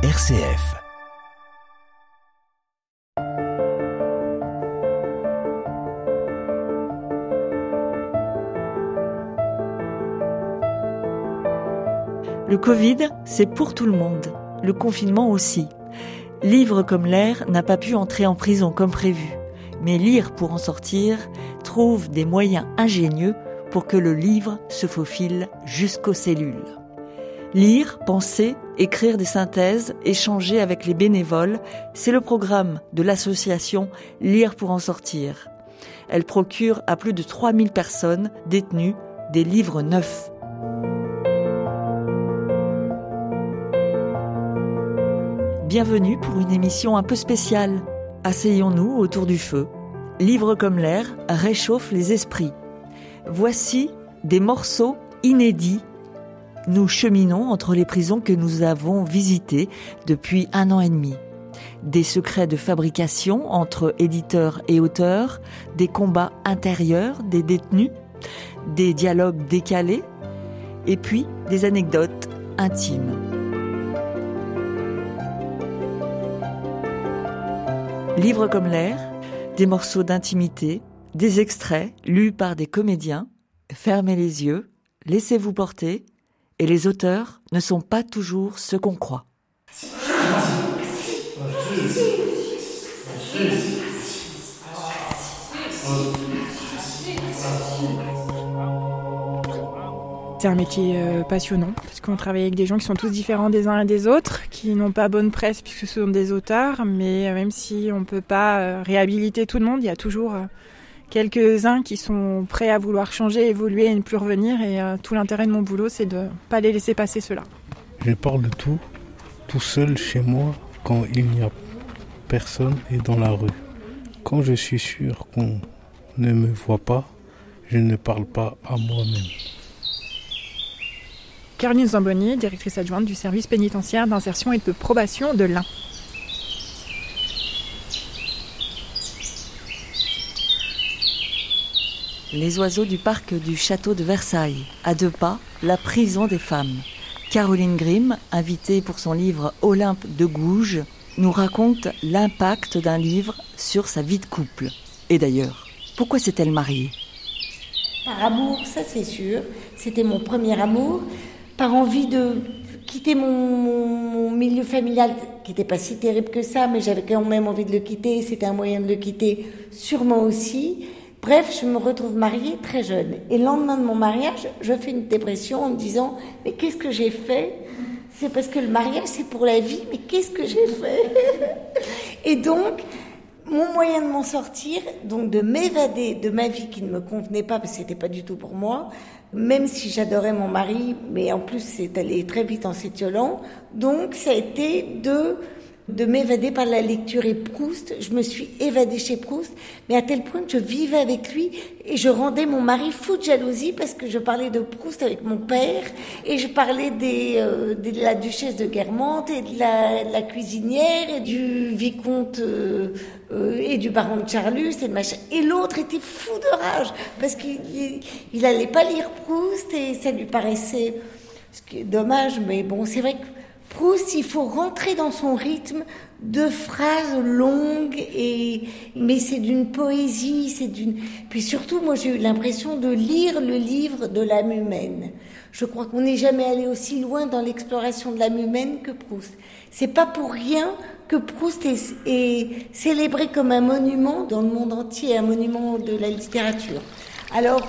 RCF. Le Covid, c'est pour tout le monde. Le confinement aussi. Livre comme l'air n'a pas pu entrer en prison comme prévu. Mais lire pour en sortir trouve des moyens ingénieux pour que le livre se faufile jusqu'aux cellules. Lire, penser, écrire des synthèses, échanger avec les bénévoles, c'est le programme de l'association Lire pour en sortir. Elle procure à plus de 3000 personnes détenues des livres neufs. Bienvenue pour une émission un peu spéciale. Asseyons-nous autour du feu. Livre comme l'air réchauffe les esprits. Voici des morceaux inédits. Nous cheminons entre les prisons que nous avons visitées depuis un an et demi. Des secrets de fabrication entre éditeurs et auteurs, des combats intérieurs des détenus, des dialogues décalés, et puis des anecdotes intimes. Livres comme l'air, des morceaux d'intimité, des extraits lus par des comédiens. Fermez les yeux, laissez-vous porter, et les auteurs ne sont pas toujours ce qu'on croit. C'est un métier euh, passionnant parce qu'on travaille avec des gens qui sont tous différents des uns et des autres, qui n'ont pas bonne presse puisque ce sont des auteurs, mais euh, même si on ne peut pas euh, réhabiliter tout le monde, il y a toujours quelques-uns qui sont prêts à vouloir changer, évoluer et ne plus revenir. Et tout l'intérêt de mon boulot, c'est de ne pas les laisser passer cela. Je parle de tout, tout seul chez moi, quand il n'y a personne et dans la rue. Quand je suis sûr qu'on ne me voit pas, je ne parle pas à moi-même. Caroline Zamboni, directrice adjointe du service pénitentiaire d'insertion et de probation de l'Ain. Les oiseaux du parc du château de Versailles, à deux pas, la prison des femmes. Caroline Grimm, invitée pour son livre Olympe de Gouges, nous raconte l'impact d'un livre sur sa vie de couple. Et d'ailleurs, pourquoi s'est-elle mariée? Par amour, ça c'est sûr. C'était mon premier amour par envie de quitter mon, milieu familial, qui n'était pas si terrible que ça, mais j'avais quand même envie de le quitter, c'était un moyen de le quitter, sûrement aussi. Bref, je me retrouve mariée très jeune. Et le lendemain de mon mariage, je fais une dépression en me disant, mais qu'est-ce que j'ai fait? C'est parce que le mariage, c'est pour la vie, mais qu'est-ce que j'ai fait? Et donc, mon moyen de m'en sortir, donc de m'évader de ma vie qui ne me convenait pas, parce que c'était pas du tout pour moi, même si j'adorais mon mari, mais en plus c'est allé très vite en s'étiolant. Donc ça a été de de m'évader par la lecture et Proust. Je me suis évadée chez Proust, mais à tel point que je vivais avec lui et je rendais mon mari fou de jalousie parce que je parlais de Proust avec mon père et je parlais des, euh, de la duchesse de Guermantes et de la, cuisinière et du vicomte euh, euh, et du baron de Charlus et de machin. Et l'autre était fou de rage parce qu'il il, allait pas lire Proust et ça lui paraissait, ce qui est dommage, mais bon, c'est vrai que Proust, il faut rentrer dans son rythme de phrases longues et mais c'est d'une poésie, c'est d'une puis surtout moi j'ai eu l'impression de lire le livre de l'âme humaine. Je crois qu'on n'est jamais allé aussi loin dans l'exploration de l'âme humaine que Proust. C'est pas pour rien que Proust est, célébré comme un monument dans le monde entier, un monument de la littérature. Alors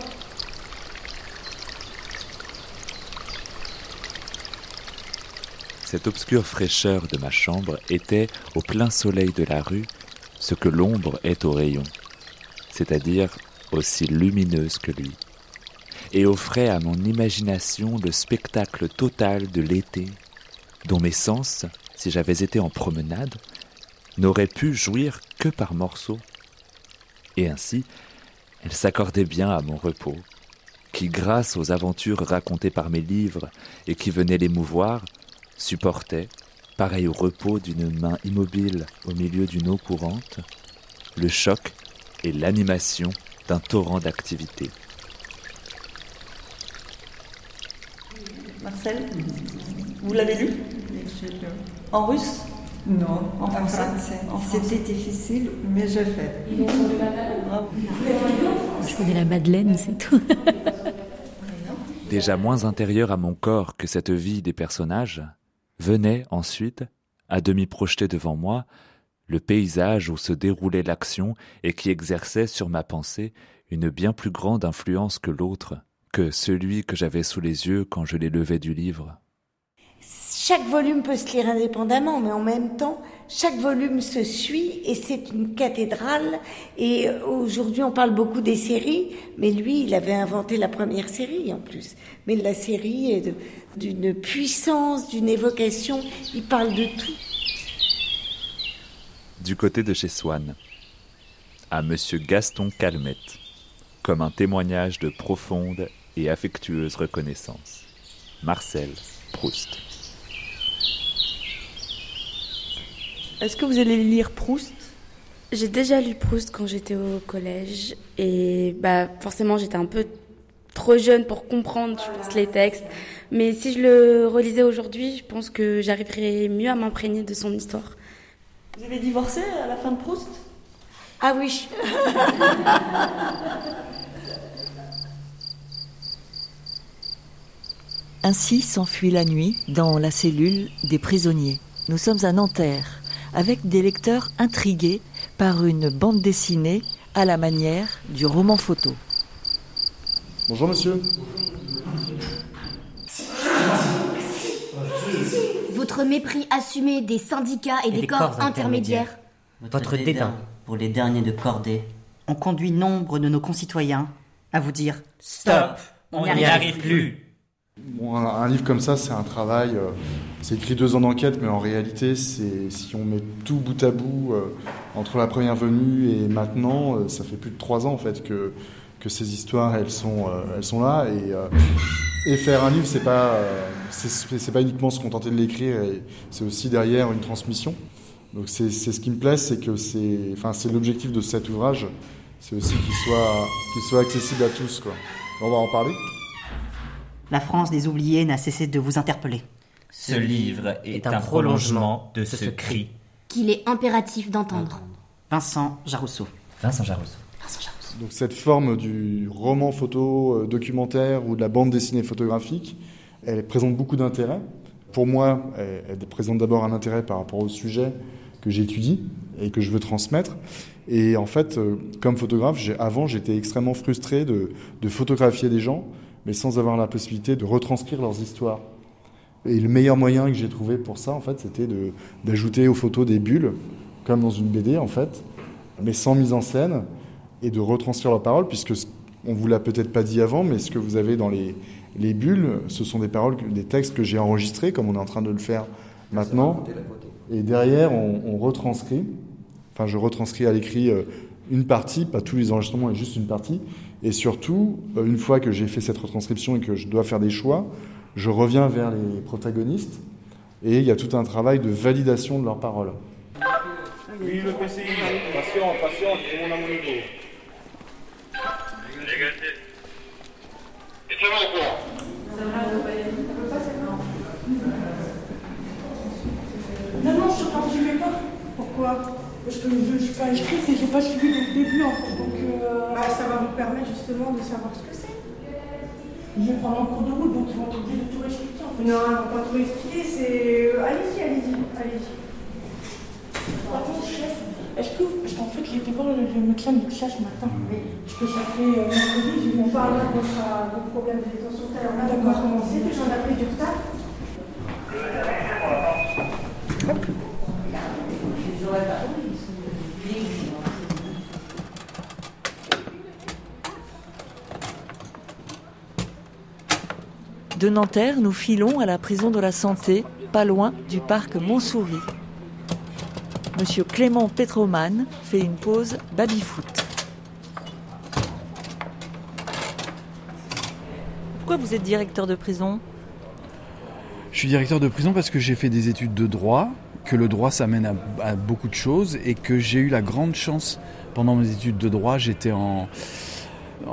Cette obscure fraîcheur de ma chambre était, au plein soleil de la rue, ce que l'ombre est au rayon, c'est-à-dire aussi lumineuse que lui, et offrait à mon imagination le spectacle total de l'été, dont mes sens, si j'avais été en promenade, n'auraient pu jouir que par morceaux. Et ainsi, elle s'accordait bien à mon repos, qui, grâce aux aventures racontées par mes livres et qui venaient l'émouvoir, supportait, pareil au repos d'une main immobile au milieu d'une eau courante, le choc et l'animation d'un torrent d'activité. Marcel, vous l'avez lu? En russe? Non, en français. C'était difficile, mais je fais. Je connais la Madeleine, c'est tout. Déjà moins intérieur à mon corps que cette vie des personnages, venait ensuite, à demi projeté devant moi, le paysage où se déroulait l'action et qui exerçait sur ma pensée une bien plus grande influence que l'autre, que celui que j'avais sous les yeux quand je les levais du livre. Chaque volume peut se lire indépendamment, mais en même temps, chaque volume se suit et c'est une cathédrale. Et aujourd'hui, on parle beaucoup des séries, mais lui, il avait inventé la première série en plus. Mais la série est d'une puissance, d'une évocation, il parle de tout. Du côté de chez Swann, à Monsieur Gaston Calmette, comme un témoignage de profonde et affectueuse reconnaissance. Marcel Proust. Est-ce que vous allez lire Proust? J'ai déjà lu Proust quand j'étais au collège et bah forcément j'étais un peu trop jeune pour comprendre je pense, les textes. Mais si je le relisais aujourd'hui, je pense que j'arriverais mieux à m'imprégner de son histoire. Vous avez divorcé à la fin de Proust? Ah oui. Ainsi s'enfuit la nuit dans la cellule des prisonniers. Nous sommes à Nanterre, avec des lecteurs intrigués par une bande dessinée à la manière du roman photo. Bonjour monsieur. Votre mépris assumé des syndicats et, des, corps, intermédiaires. Votre dédain pour les derniers de cordée ont conduit nombre de nos concitoyens à vous dire Stop, on n'y arrive plus. Un, livre comme ça, c'est un travail. Euh, c'est écrit deux ans d'enquête, mais en réalité, c'est si on met tout bout à bout euh, entre la première venue et maintenant, euh, ça fait plus de trois ans en fait que que ces histoires elles sont elles sont là et faire un livre, c'est pas c'est pas uniquement se contenter de l'écrire, c'est aussi derrière une transmission. Donc c'est ce qui me plaît, c'est que c'est enfin l'objectif de cet ouvrage, c'est aussi qu'il soit qu'il soit accessible à tous. On va en parler. La France des oubliés n'a cessé de vous interpeller. Ce livre est un prolongement de ce cri qu'il est impératif d'entendre. Vincent Jarousseau. Vincent Jarousseau. Donc cette forme du roman photo euh, documentaire ou de la bande dessinée photographique, elle présente beaucoup d'intérêt. Pour moi, elle, présente d'abord un intérêt par rapport au sujet que j'étudie et que je veux transmettre. Et en fait, euh, comme photographe, avant, j'étais extrêmement frustré de, de photographier des gens mais sans avoir la possibilité de retranscrire leurs histoires. Et le meilleur moyen que j'ai trouvé pour ça, en fait, c'était d'ajouter aux photos des bulles, comme dans une BD, en fait, mais sans mise en scène, et de retranscrire leurs paroles, puisque on vous l'a peut-être pas dit avant, mais ce que vous avez dans les, les bulles, ce sont des paroles, des textes que j'ai enregistrés, comme on est en train de le faire maintenant. Et derrière, on, on retranscrit. Enfin, je retranscris à l'écrit euh, une partie, pas tous les enregistrements, mais juste une partie. Et surtout, euh, une fois que j'ai fait cette retranscription et que je dois faire des choix, je reviens vers les protagonistes et il y a tout un travail de validation de leurs paroles. Oui, le PCI, patient, patient, tout le monde à mon niveau. Et c'est bon, quoi Non, non, je ne pas. Pourquoi? Je ne suis pas inscrite et je n'ai pas suivi depuis le début en fait. Donc euh, bah, ça va vous permettre justement de savoir ce que c'est. Je vais prendre un cours de route, donc ils vont t'obliger de tout expliquer en fait. Non, ils vont pas tout expliquer, c'est. Euh, allez-y, allez-y, allez-y. Par contre, chef, est-ce que. Parce qu'en fait, j'ai été voir le, médecin de ça ce matin. Parce que ça fait euh, mercredi, vu parler de votre problème de détention tout à l'heure. D'accord, c'est que j'en ai pris du retard. De Nanterre, nous filons à la prison de la Santé, pas loin du parc Montsouris. Monsieur Clément Petroman fait une pause baby-foot. Pourquoi vous êtes directeur de prison? Je suis directeur de prison parce que j'ai fait des études de droit, que le droit s'amène à, à, beaucoup de choses et que j'ai eu la grande chance pendant mes études de droit, j'étais en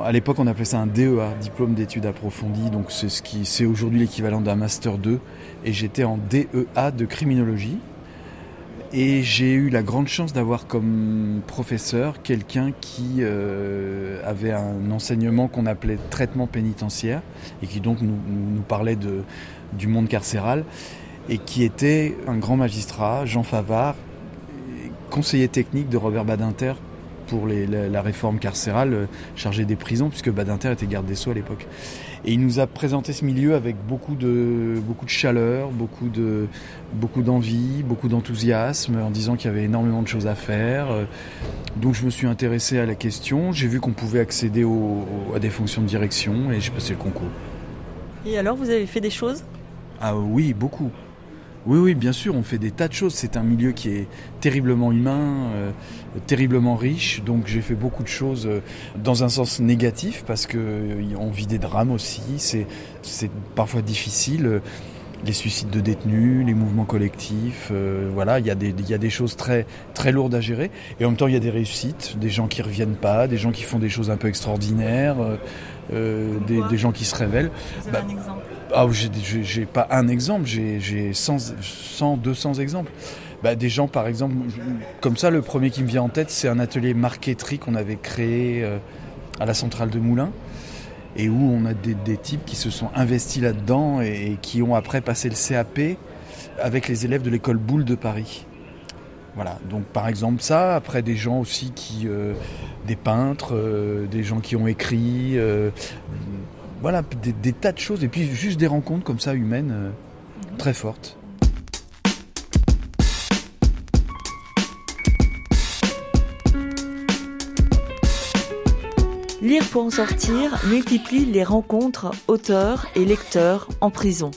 À l'époque, on appelait ça un DEA, diplôme d'études approfondies, donc c'est aujourd'hui l'équivalent d'un master 2 et j'étais en DEA de criminologie. Et j'ai eu la grande chance d'avoir comme professeur quelqu'un qui euh, avait un enseignement qu'on appelait traitement pénitentiaire et qui donc nous, parlait du monde carcéral et qui était un grand magistrat, Jean Favard, conseiller technique de Robert Badinter pour les, la, la, réforme carcérale euh, chargé des prisons, puisque Badinter était garde des Sceaux à l'époque. Et il nous a présenté ce milieu avec beaucoup de, beaucoup de chaleur, beaucoup, de, beaucoup d'envie, beaucoup d'enthousiasme, en disant qu'il y avait énormément de choses à faire. Donc je me suis intéressé à la question, j'ai vu qu'on pouvait accéder au, à des fonctions de direction et j'ai passé le concours. Et alors, vous avez fait des choses? Ah oui, beaucoup. Oui, oui, bien sûr, on fait des tas de choses. C'est un milieu qui est terriblement humain, euh, terriblement riche. Donc j'ai fait beaucoup de choses euh, dans un sens négatif parce que euh, on vit des drames aussi. C'est, c'est parfois difficile. Les suicides de détenus, les mouvements collectifs, euh, voilà, il y, a des, il y a des choses très, très lourdes à gérer. Et en même temps, il y a des réussites, des gens qui reviennent pas, des gens qui font des choses un peu extraordinaires, euh, des, des, gens qui se révèlent. Vous avez bah, un exemple? ah, j'ai pas un exemple, j'ai 100, 100, 200 exemples. Bah, des gens, par exemple, comme ça, le premier qui me vient en tête, c'est un atelier marqueterie qu'on avait créé euh, à la centrale de Moulins et où on a des, types qui se sont investis là-dedans et, qui ont après passé le CAP avec les élèves de l'école Boulle de Paris. Voilà, donc par exemple ça, après des gens aussi qui, euh, des peintres, euh, des gens qui ont écrit, euh, voilà, des, des, tas de choses, et puis juste des rencontres comme ça humaines très fortes. Lire pour en sortir multiplie les rencontres auteurs et lecteurs en prison.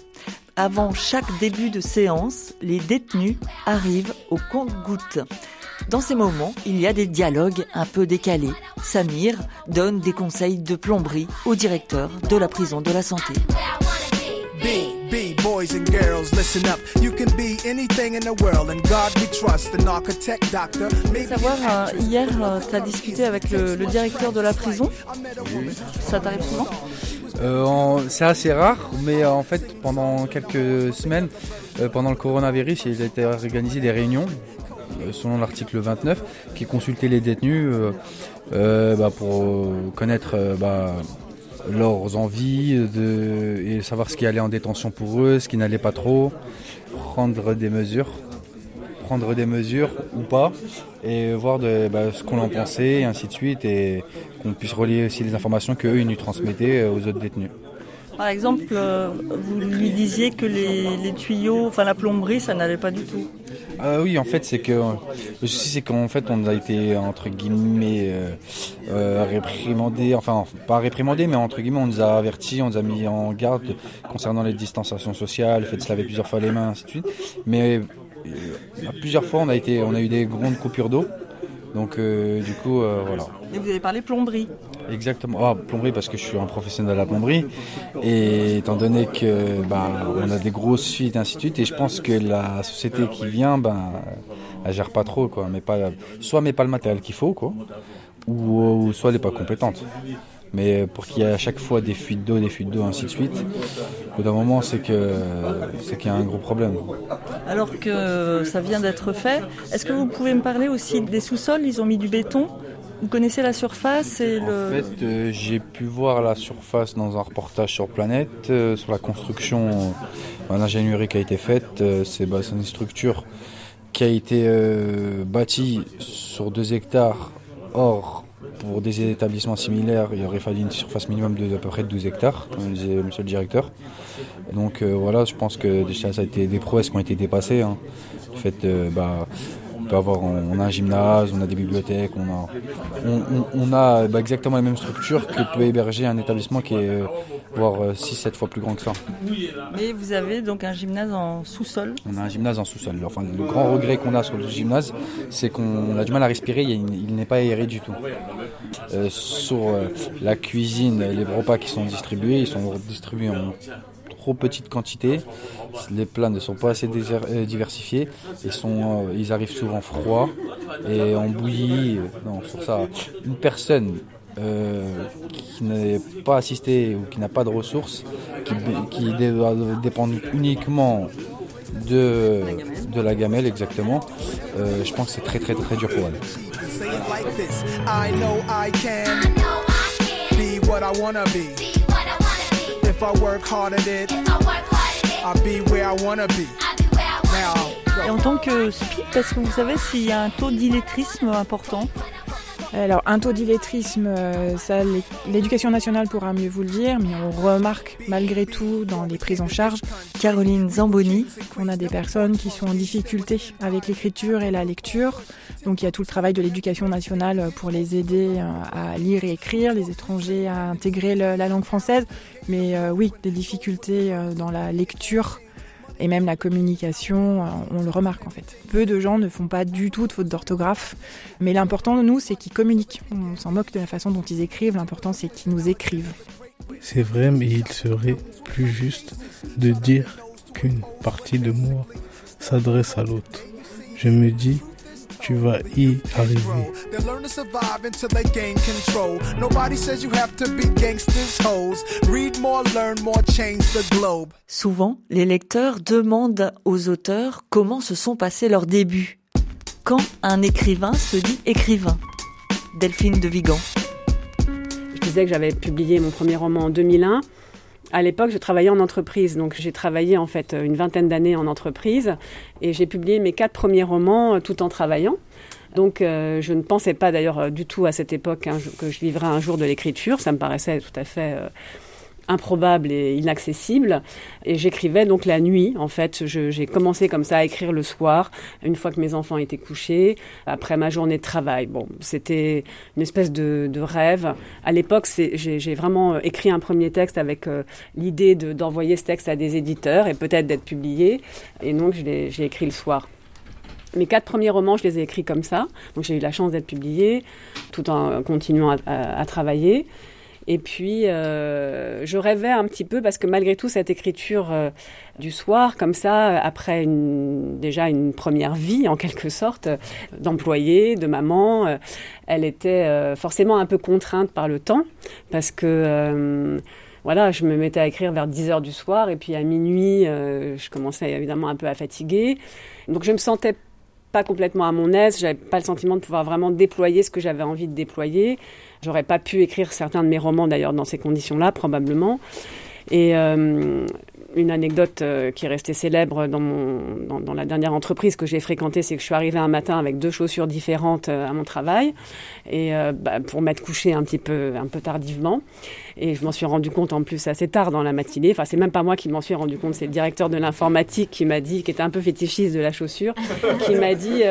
Avant chaque début de séance, les détenus arrivent au compte-gouttes. Dans ces moments, il y a des dialogues un peu décalés. Samir donne des conseils de plomberie au directeur de la prison de la santé. Boys and girls, listen up. You can be anything in the world, and God we trust, an architect, doctor. Savoir, euh, hier, euh, tu as discuté avec le, le, directeur de la prison. Oui. Ça t'arrive souvent euh, C'est assez rare, mais en fait, pendant quelques semaines, euh, pendant le coronavirus, il a été organisé des réunions selon l'article 29, qui consultait les détenus euh, euh, bah, pour connaître euh, bah, leurs envies de, et savoir ce qui allait en détention pour eux, ce qui n'allait pas trop, prendre des mesures prendre des mesures ou pas et voir bah, ce qu'on en pensait et ainsi de suite et qu'on puisse relier aussi les informations qu'eux nous transmettaient aux autres détenus. Par exemple, euh, vous lui disiez que les, tuyaux, enfin la plomberie, ça n'allait pas du tout. Euh, oui, en fait, c'est que le souci, c'est qu'en fait, on a été entre guillemets euh, euh, réprimandé, enfin pas réprimandé, mais entre guillemets, on nous a avertis, on nous a mis en garde concernant les distanciations sociales, le fait de se laver plusieurs fois les mains, ainsi de suite. Mais euh, plusieurs fois, on a été, on a eu des grandes coupures d'eau. Donc euh, du coup, voilà. Et vous avez parlé plomberie Exactement. Ah, plomberie parce que je suis un professionnel de la plomberie. Et étant donné que bah, on a des grosses fuites, ainsi de suite, et je pense que la société qui vient, ben, elle gère pas trop, quoi. Mais pas, soit met pas le matériel qu'il faut, quoi, ou, ou soit elle n'est pas compétente. Mais pour qu'il y ait à chaque fois des fuites d'eau, des fuites d'eau, ainsi de suite, au bout d'un moment, c'est que c'est qu'il y a un gros problème. Alors que ça vient d'être fait, est-ce que vous pouvez me parler aussi des sous-sols? Ils ont mis du béton vous connaissez la surface et le... En fait, euh, j'ai pu voir la surface dans un reportage sur Planète, euh, sur la construction, euh, l'ingénierie qui a été faite. Euh, c'est bah, une structure qui a été bâtie sur 2 hectares. Or, pour des établissements similaires, il aurait fallu une surface minimum de à peu près 12 hectares, comme disait monsieur le directeur. Donc voilà, je pense que déjà ça a été des prouesses qui ont été dépassées. Hein. Le fait, bah, peut avoir, on a un gymnase, on a des bibliothèques, on a, on, on, on a bah, exactement la même structure que peut héberger un établissement qui est euh, voire 6-7 fois plus grand que ça. Mais vous avez donc un gymnase en sous-sol? On a un gymnase en sous-sol. Enfin, le grand regret qu'on a sur le gymnase, c'est qu'on a du mal à respirer, il, il n'est pas aéré du tout. Euh, sur euh, la cuisine, les repas qui sont distribués, ils sont distribués en trop petite quantité. Les plats ne sont pas assez diversifiés. Ils, sont, euh, ils arrivent souvent froids et en bouillie. Non, sur ça, une personne euh, qui n'est pas assisté ou qui n'a pas de ressources, qui, dépend uniquement de, de la gamelle exactement, euh, je pense que c'est très très très dur pour elle. Et en tant que speed, est-ce que vous savez s'il y a un taux d'illettrisme important. Alors, un taux d'illettrisme, euh, ça, l'éducation nationale pourra mieux vous le dire, mais on remarque malgré tout dans les prises en charge, Caroline Zamboni, qu'on a des personnes qui sont en difficulté avec l'écriture et la lecture. Donc, il y a tout le travail de l'éducation nationale pour les aider euh, à lire et écrire, les étrangers à intégrer la langue française. Mais euh, oui, des difficultés dans la lecture et même la communication, euh, on le remarque en fait. Peu de gens ne font pas du tout de faute d'orthographe, mais l'important, nous, c'est qu'ils communiquent. On s'en moque de la façon dont ils écrivent, l'important, c'est qu'ils nous écrivent. C'est vrai, mais il serait plus juste de dire qu'une partie de moi s'adresse à l'autre. Je me dis, tu vas y arriver. Souvent, les lecteurs demandent aux auteurs comment se sont passés leurs débuts. Quand un écrivain se dit écrivain Delphine de Vigan. Je disais que j'avais publié mon premier roman en 2001. À l'époque, je travaillais en entreprise, donc j'ai travaillé en fait une vingtaine d'années en entreprise et j'ai publié mes quatre premiers romans euh, tout en travaillant. Donc euh, je ne pensais pas d'ailleurs euh, du tout à cette époque hein, que je vivrais un jour de l'écriture, ça me paraissait tout à fait improbable et inaccessible. Et j'écrivais donc la nuit, en fait. J'ai commencé comme ça à écrire le soir, une fois que mes enfants étaient couchés, après ma journée de travail. Bon, c'était une espèce de, rêve. À l'époque, j'ai vraiment euh, écrit un premier texte avec euh, l'idée d'envoyer ce texte à des éditeurs et peut-être d'être publié. Et donc, j'ai écrit le soir. Mes quatre premiers romans, je les ai écrits comme ça. Donc j'ai eu la chance d'être publié tout en continuant à travailler. Et puis, euh, je rêvais un petit peu parce que malgré tout, cette écriture euh, du soir, comme ça, après une, déjà une première vie en quelque sorte, d'employée, de maman, euh, elle était forcément un peu contrainte par le temps parce que voilà, je me mettais à écrire vers 10 heures du soir et puis à minuit, je commençais évidemment un peu à fatiguer. Donc je me sentais pas complètement à mon aise, j'avais pas le sentiment de pouvoir vraiment déployer ce que j'avais envie de déployer. J'aurais pas pu écrire certains de mes romans d'ailleurs dans ces conditions-là, probablement. Et euh, une anecdote euh, qui est restée célèbre dans, la dernière entreprise que j'ai fréquentée, c'est que je suis arrivée un matin avec deux chaussures différentes euh, à mon travail, et bah, pour m'être couchée un petit peu, un peu tardivement. Et je m'en suis rendu compte en plus assez tard dans la matinée. Enfin, c'est même pas moi qui m'en suis rendu compte, c'est le directeur de l'informatique qui m'a dit, qui était un peu fétichiste de la chaussure, qui m'a dit,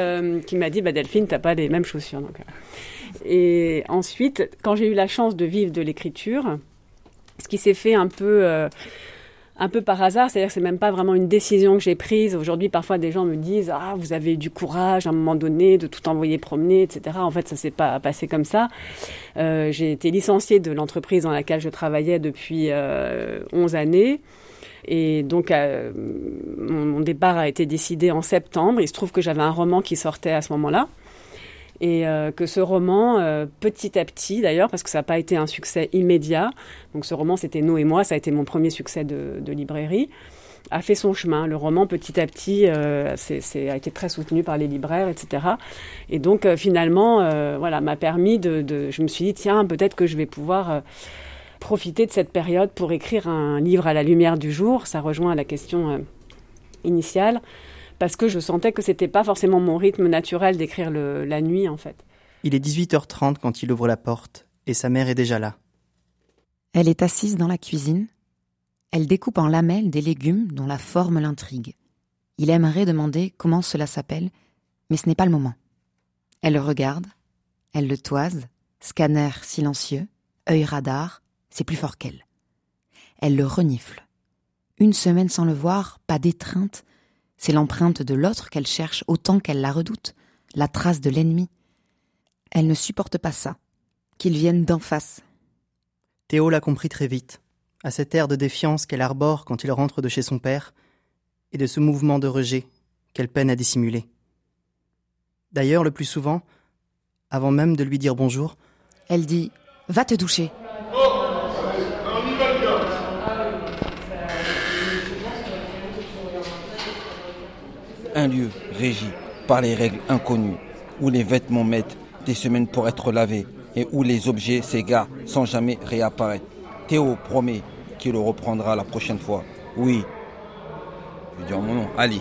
qui m'a dit, bah, Delphine, t'as pas les mêmes chaussures. Et ensuite, quand j'ai eu la chance de vivre de l'écriture, ce qui s'est fait un peu, euh, un peu par hasard, c'est-à-dire que c'est même pas vraiment une décision que j'ai prise. Aujourd'hui, parfois, des gens me disent ah vous avez eu du courage à un moment donné de tout envoyer promener, etc. En fait, ça s'est pas passé comme ça. Euh, j'ai été licenciée de l'entreprise dans laquelle je travaillais depuis euh, 11 années. Et donc, euh, mon, départ a été décidé en septembre. Il se trouve que j'avais un roman qui sortait à ce moment-là et euh, que ce roman, euh, petit à petit d'ailleurs, parce que ça n'a pas été un succès immédiat, donc ce roman c'était Nous et moi, ça a été mon premier succès de, librairie, a fait son chemin. Le roman petit à petit euh, a été très soutenu par les libraires, etc. Et donc finalement, voilà, m'a permis de, de, Je me suis dit, tiens, peut-être que je vais pouvoir profiter de cette période pour écrire un livre à la lumière du jour. Ça rejoint la question initiale parce que je sentais que c'était pas forcément mon rythme naturel d'écrire la nuit en fait. Il est 18h30 quand il ouvre la porte et sa mère est déjà là. Elle est assise dans la cuisine. Elle découpe en lamelles des légumes dont la forme l'intrigue. Il aimerait demander comment cela s'appelle, mais ce n'est pas le moment. Elle le regarde, elle le toise, scanner silencieux, œil radar, c'est plus fort qu'elle. Elle le renifle. Une semaine sans le voir, pas d'étreinte, c'est l'empreinte de l'autre qu'elle cherche autant qu'elle la redoute, la trace de l'ennemi. Elle ne supporte pas ça, qu'il vienne d'en face. Théo l'a compris très vite, à cet air de défiance qu'elle arbore quand il rentre de chez son père, et de ce mouvement de rejet qu'elle peine à dissimuler. D'ailleurs, le plus souvent, avant même de lui dire bonjour, elle dit Va te doucher. Un lieu régi par les règles inconnues, où les vêtements mettent des semaines pour être lavés et où les objets s'égarent sans jamais réapparaître. Théo promet qu'il le reprendra la prochaine fois. Oui. Je vais dire mon nom, Ali.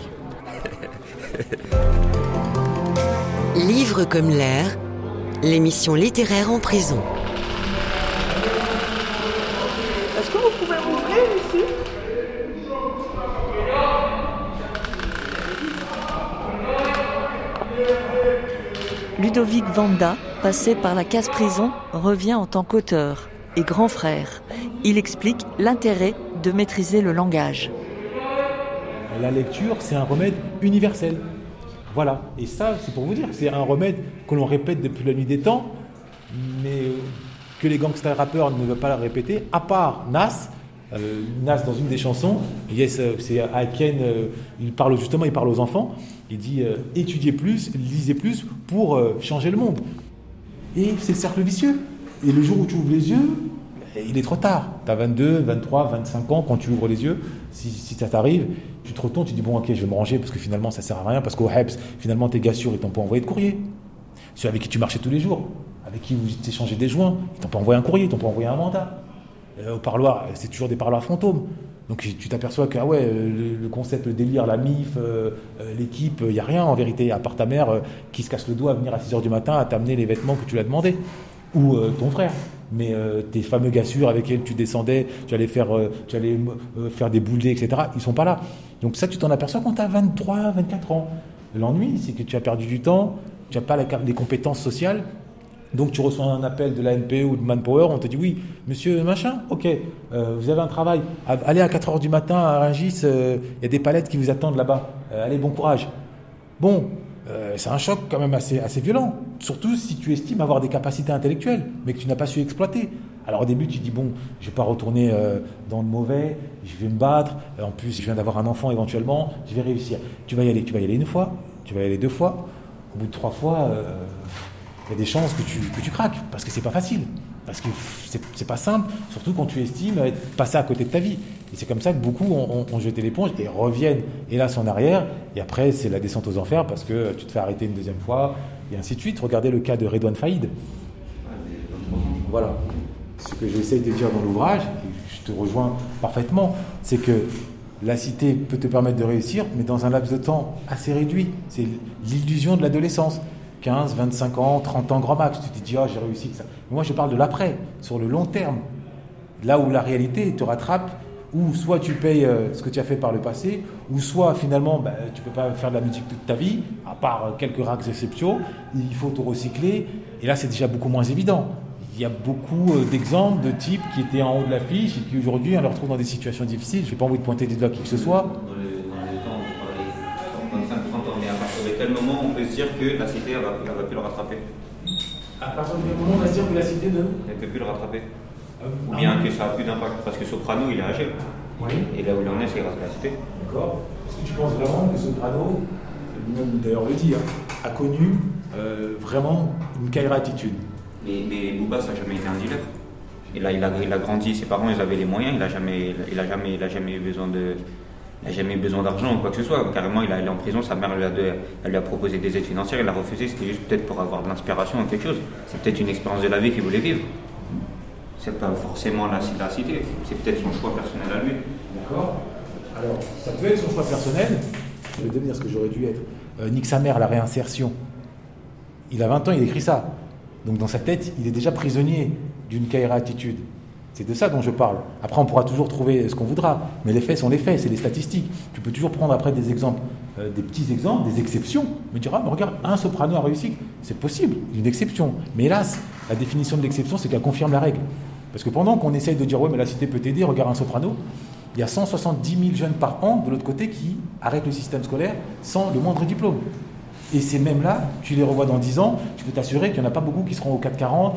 Livre comme l'air, l'émission littéraire en prison. Est-ce que vous pouvez m'ouvrir ici? Ludovic Vanda, passé par la casse-prison, revient en tant qu'auteur et grand frère. Il explique l'intérêt de maîtriser le langage. La lecture, c'est un remède universel. Voilà. Et ça, c'est pour vous dire, c'est un remède que l'on répète depuis la nuit des temps, mais que les gangsters rappeurs ne veulent pas le répéter, à part Nas. Euh, Nas, dans une des chansons, euh, c'est Aken, euh, il parle justement, il parle aux enfants, il dit euh, étudiez plus, lisez plus pour changer le monde. Et c'est le cercle vicieux. Et le jour où tu ouvres les yeux, il est trop tard. Tu as 22, 23, 25 ans, quand tu ouvres les yeux, si, si ça t'arrive, tu te retournes, tu dis bon ok, je vais me ranger parce que finalement ça sert à rien, parce qu'au HEPS, finalement tes gars sûrs, ils t'ont pas envoyé de courrier. Ceux avec qui tu marchais tous les jours, avec qui vous échangez des joints, ils t'ont pas envoyé un courrier, ils t'ont pas envoyé un mandat. Euh, au parloir, c'est toujours des parloirs fantômes. Donc tu t'aperçois que ah ouais, le, le concept, le délire, la MIF, euh, euh, l'équipe, il n'y a rien en vérité, à part ta mère euh, qui se casse le doigt à venir à 6h du matin à t'amener les vêtements que tu lui as demandé. Ou euh, ton frère. Mais euh, tes fameux gars sûrs avec lesquels tu descendais, tu allais faire, euh, tu allais euh, faire des boules etc., ils sont pas là. Donc ça, tu t'en aperçois quand tu as 23, 24 ans. L'ennui, c'est que tu as perdu du temps, tu n'as pas la, des compétences sociales, donc tu reçois un appel de la NPE ou de Manpower, on te dit oui, monsieur machin, ok, euh, vous avez un travail, Ah, allez à 4h du matin à Rungis, euh, il y a des palettes qui vous attendent là-bas, Euh, allez, bon courage. Bon, c'est un choc quand même assez, assez violent, surtout si tu estimes avoir des capacités intellectuelles, mais que tu n'as pas su exploiter. Alors au début, tu dis, bon, je vais pas retourner dans le mauvais, je vais me battre, en plus, je viens d'avoir un enfant éventuellement, je vais réussir. Tu vas y aller, tu vas y aller une fois, tu vas y aller deux fois, au bout de trois fois, il y a des chances que tu, que tu craques, parce que c'est pas facile, parce que c'est pas simple, surtout quand tu estimes être passé à côté de ta vie. Et c'est comme ça que beaucoup ont jeté l'éponge et reviennent, hélas, en arrière, et après, c'est la descente aux enfers, parce que tu te fais arrêter une deuxième fois, et ainsi de suite. Regardez le cas de Redouane Faïd. Voilà. Ce que j'essaye de dire dans l'ouvrage, et je te rejoins parfaitement, c'est que la cité peut te permettre de réussir, mais dans un laps de temps assez réduit. C'est l'illusion de l'adolescence. 15, 25 ans, 30 ans grand max. Tu te dis, oh, j'ai réussi ça. Mais moi, je parle de l'après, sur le long terme. Là où la réalité te rattrape, où soit tu payes euh, ce que tu as fait par le passé, ou soit finalement, ben, tu peux pas faire de la musique toute ta vie, à part euh, quelques rares exceptions. Il faut te recycler. Et là, c'est déjà beaucoup moins évident. Il y a beaucoup euh, d'exemples de types qui étaient en haut de l'affiche et qui aujourd'hui, on les retrouve dans des situations difficiles. Je n'ai pas envie de pointer des doigts qui que ce soit. De quel moment on peut se dire que la cité elle va, elle va plus le rattraper À partir du moment où on va se dire que la cité de. Elle ne peut plus le rattraper Ou ah bien oui. que ça a plus d'impact Parce que Soprano, il est âgé. Oui. Et là où il en est, c'est grâce à la cité. D'accord Est-ce que tu penses vraiment que Soprano, lui-même d'ailleurs le dit, hein, a connu euh, vraiment une Kaira attitude? Mais, mais ça n'a jamais été un dealer. Et là, il a, il a grandi, ses parents, ils avaient les moyens, il n'a jamais, il a jamais, il a jamais eu besoin de. Il n'a jamais eu besoin d'argent ou quoi que ce soit. Carrément, il est allé en prison, sa mère lui a, proposé des aides financières, il a refusé, c'était juste peut-être pour avoir de l'inspiration ou quelque chose. C'est peut-être une expérience de la vie qu'il voulait vivre. C'est pas forcément la, cité, c'est peut-être son choix personnel à lui. D'accord Alors, ça peut être son choix personnel. Je vais devenir ce que j'aurais dû être. Euh, nique sa mère, la réinsertion. Il a 20 ans, il écrit ça. Donc dans sa tête, il est déjà prisonnier d'une Kaira attitude. C'est de ça dont je parle. Après, on pourra toujours trouver ce qu'on voudra, mais les faits sont les faits, c'est les statistiques. Tu peux toujours prendre après des exemples, euh, des petits exemples, des exceptions, me dire, ah, mais regarde, un soprano a réussi. C'est possible, une exception. Mais hélas, la définition de l'exception, c'est qu'elle confirme la règle. Parce que pendant qu'on essaye de dire, ouais, mais la cité peut t'aider, regarde un soprano, il y a 170 000 jeunes par an de l'autre côté qui arrêtent le système scolaire sans le moindre diplôme. Et ces mêmes-là, tu les revois dans 10 ans, je peux t'assurer qu'il n'y en a pas beaucoup qui seront au 440.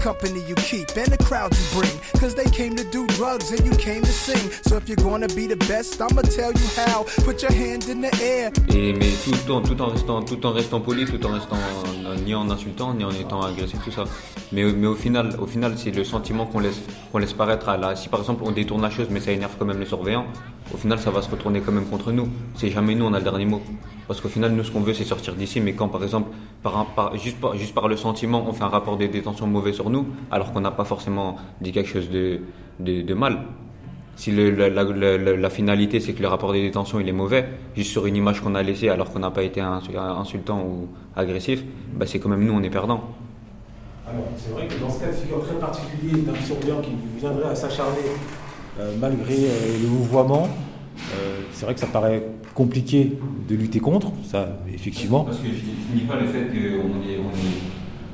Et, mais tout, en, tout, restant, tout en restant poli, tout en restant euh, ni en insultant, ni en étant agressif, tout ça. Mais, mais au final, au final c'est le sentiment qu'on laisse, qu'on laisse paraître à la. Si par exemple on détourne la chose, mais ça énerve quand même les surveillants, au final ça va se retourner quand même contre nous. C'est jamais nous, on a le dernier mot. Parce qu'au final, nous, ce qu'on veut, c'est sortir d'ici. Mais quand, par exemple, juste, par, le sentiment, on fait un rapport de détention mauvais sur nous, alors qu'on n'a pas forcément dit quelque chose de, mal. Si la, finalité, c'est que le rapport de détention, il est mauvais, juste sur une image qu'on a laissée, alors qu'on n'a pas été insultant ou agressif, bah, c'est quand même nous, on est perdant. Alors, c'est vrai que dans ce cas de figure très particulier d'un surveillant qui viendrait à s'acharner malgré euh, le vouvoiement, euh, c'est vrai que ça paraît compliqué de lutter contre, ça, effectivement. Parce que je ne dis pas le fait qu'on est, on est...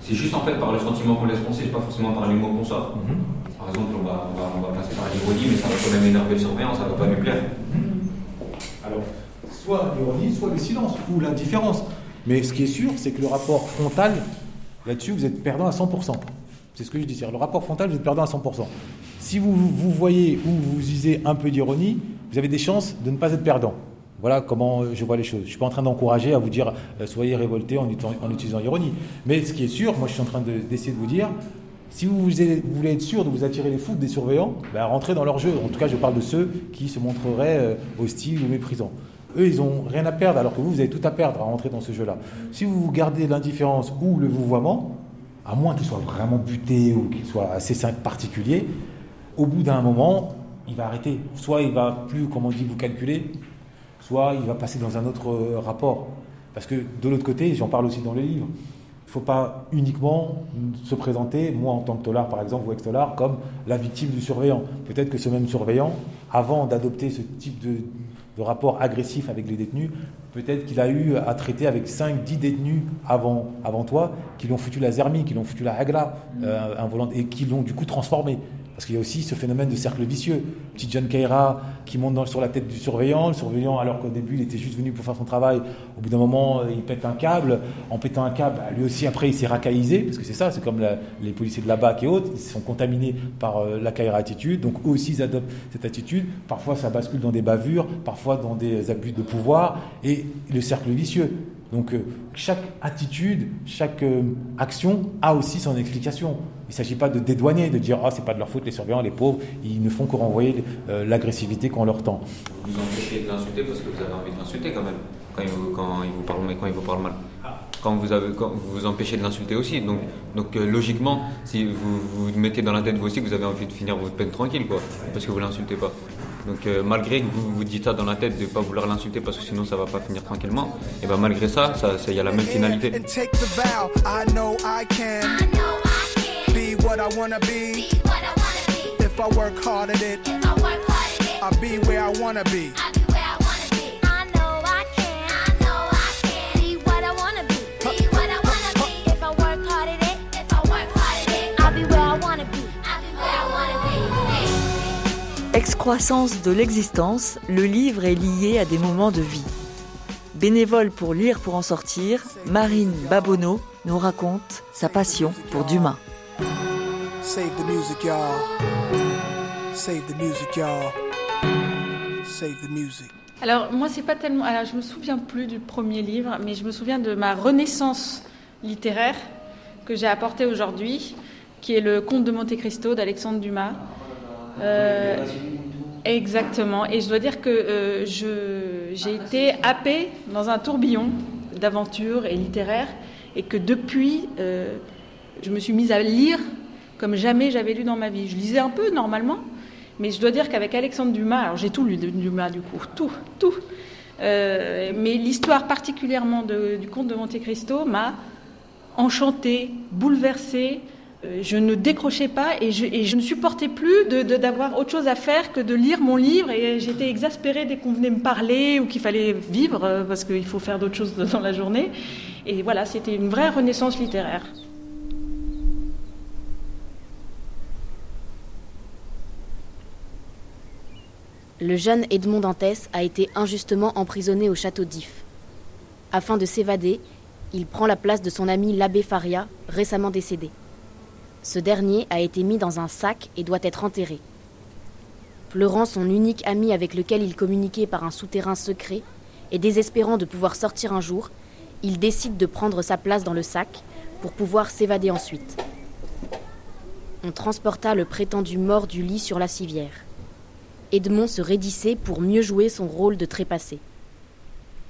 C'est juste en fait par le sentiment qu'on laisse penser, pas forcément par les mots qu'on sort. Mm -hmm. Par exemple, on va, on, va, on va, passer par l'ironie, mais ça va quand même énerver le surveillant, ça ne va pas lui plaire. Mm -hmm. Alors, soit l'ironie, soit le silence, ou l'indifférence. Mais ce qui est sûr, c'est que le rapport frontal, là-dessus, vous êtes perdant à 100%. C'est ce que je dis. Le rapport frontal, vous êtes perdant à 100%. Si vous, vous voyez ou vous usez un peu d'ironie, vous avez des chances de ne pas être perdant. Voilà comment je vois les choses. Je ne suis pas en train d'encourager à vous dire euh, soyez révoltés en, utilisant l'ironie. Mais ce qui est sûr, moi je suis en train d'essayer de, vous dire, si vous, vous, voulez être sûr de vous attirer les foudres des surveillants, ben, rentrez dans leur jeu. En tout cas, je parle de ceux qui se montreraient euh, hostiles ou méprisants. Eux, ils n'ont rien à perdre, alors que vous, vous avez tout à perdre à rentrer dans ce jeu-là. Si vous gardez l'indifférence ou le vouvoiement, à moins qu'il soit vraiment buté ou qu'il soit assez particulier, au bout d'un moment, il va arrêter. Soit il va plus, comme on dit, vous calculer, soit il va passer dans un autre rapport. Parce que de l'autre côté, j'en parle aussi dans le livre, il ne faut pas uniquement se présenter, moi en tant que tolard par exemple, ou ex-tolard, comme la victime du surveillant. Peut-être que ce même surveillant, avant d'adopter ce type de, de rapport agressif avec les détenus, peut-être qu'il a eu à traiter avec 5, 10 détenus avant, avant toi, qui l'ont foutu la zermie, qui l'ont foutu la hagla, euh, involante, et qui l'ont du coup transformé. Parce qu'il y a aussi ce phénomène de cercle vicieux. Petit John Kaira qui monte sur la tête du surveillant. Le surveillant, alors qu'au début, il était juste venu pour faire son travail, au bout d'un moment, il pète un câble. En pétant un câble, lui aussi, après, il s'est racaillisé. Parce que c'est ça, c'est comme les policiers de la BAC et autres. Ils sont contaminés par euh, la Kaira attitude. Donc, eux aussi, ils adoptent cette attitude. Parfois, ça bascule dans des bavures, parfois dans des abus de pouvoir. Et le cercle vicieux. Donc euh, chaque attitude, chaque euh, action a aussi son explication. Il ne s'agit pas de dédouaner, de dire ah c'est pas de leur faute les surveillants, les pauvres, ils ne font que renvoyer euh, l'agressivité qu'on leur tend. Vous vous empêchez de l'insulter parce que vous avez envie de l'insulter quand même quand il vous, quand il vous parle mais quand il vous parle mal. Quand vous avez quand vous vous empêchez de l'insulter aussi. Donc donc logiquement si vous vous mettez dans la tête vous aussi que vous avez envie de finir votre peine tranquille quoi parce que vous l'insultez pas. Donc euh, malgré que vous vous dites ça dans la tête de ne pas vouloir l'insulter parce que sinon ça va pas finir tranquillement, et ben malgré ça, ça, il y a la même finalité. Excroissance de l'existence, le livre est lié à des moments de vie. Bénévole pour lire pour en sortir, Marine Babonneau nous raconte sa passion pour Dumas. Save the music, y'all. Save the music, y'all. Save the music. Alors moi c'est pas tellement. Alors je me souviens plus du premier livre, mais je me souviens de ma renaissance littéraire que j'ai apportée aujourd'hui, qui est le Conte de Monte Cristo d'Alexandre Dumas. Euh, exactement. Et je dois dire que euh, j'ai été happée dans un tourbillon d'aventure et littéraire, et que depuis, euh, je me suis mise à lire comme jamais j'avais lu dans ma vie. Je lisais un peu normalement, mais je dois dire qu'avec Alexandre Dumas, alors j'ai tout lu de Dumas du coup, tout, tout. Euh, mais l'histoire particulièrement du conte de Monte Cristo m'a enchantée, bouleversée, je ne décrochais pas et je, ne supportais plus d'avoir autre chose à faire que de lire mon livre et j'étais exaspérée dès qu'on venait me parler ou qu'il fallait vivre euh, parce qu'il faut faire d'autres choses dans la journée. Et voilà, c'était une vraie renaissance littéraire. Le jeune Edmond Dantès a été injustement emprisonné au château d'If. Afin de s'évader, il prend la place de son ami l'abbé Faria, récemment décédé. Ce dernier a été mis dans un sac et doit être enterré. Pleurant son unique ami avec lequel il communiquait par un souterrain secret, et désespérant de pouvoir sortir un jour, il décide de prendre sa place dans le sac pour pouvoir s'évader ensuite. On transporta le prétendu mort du lit sur la civière. Edmond se raidissait pour mieux jouer son rôle de trépassé.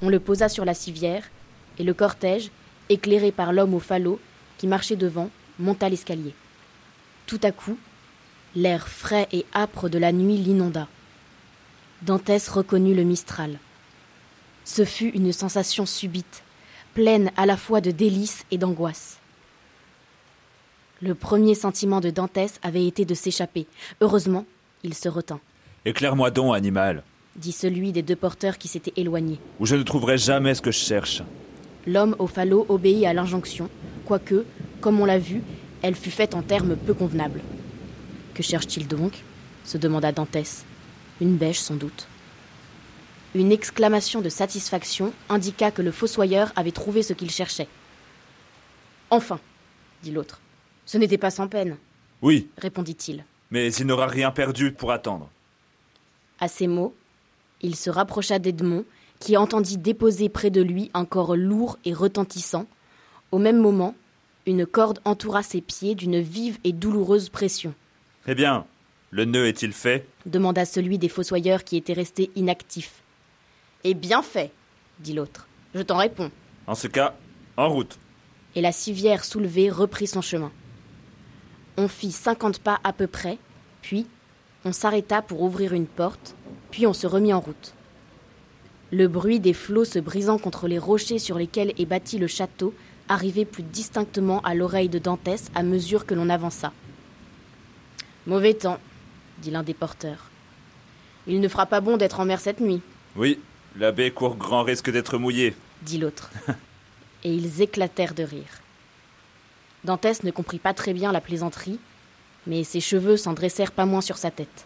On le posa sur la civière, et le cortège, éclairé par l'homme au falot qui marchait devant, monta l'escalier. Tout à coup, l'air frais et âpre de la nuit l'inonda. Dantès reconnut le Mistral. Ce fut une sensation subite, pleine à la fois de délices et d'angoisse. Le premier sentiment de Dantès avait été de s'échapper. Heureusement, il se retint. Éclaire-moi donc, animal, dit celui des deux porteurs qui s'étaient éloignés. Ou je ne trouverai jamais ce que je cherche. L'homme au falot obéit à l'injonction, quoique, comme on l'a vu, elle fut faite en termes peu convenables. Que cherche-t-il donc? se demanda Dantès. Une bêche sans doute. Une exclamation de satisfaction indiqua que le fossoyeur avait trouvé ce qu'il cherchait. Enfin, dit l'autre. Ce n'était pas sans peine. Oui, répondit-il. Mais il n'aura rien perdu pour attendre. À ces mots, il se rapprocha d'Edmond, qui entendit déposer près de lui un corps lourd et retentissant. Au même moment, une corde entoura ses pieds d'une vive et douloureuse pression. Eh bien, le nœud est-il fait? demanda celui des fossoyeurs qui était resté inactif. Eh bien fait, dit l'autre. Je t'en réponds. En ce cas, en route. Et la civière soulevée reprit son chemin. On fit cinquante pas à peu près, puis on s'arrêta pour ouvrir une porte, puis on se remit en route. Le bruit des flots se brisant contre les rochers sur lesquels est bâti le château arrivait plus distinctement à l'oreille de Dantès à mesure que l'on avança. Mauvais temps, dit l'un des porteurs. Il ne fera pas bon d'être en mer cette nuit. Oui, l'abbé court grand risque d'être mouillé, dit l'autre. Et ils éclatèrent de rire. Dantès ne comprit pas très bien la plaisanterie, mais ses cheveux s'en dressèrent pas moins sur sa tête.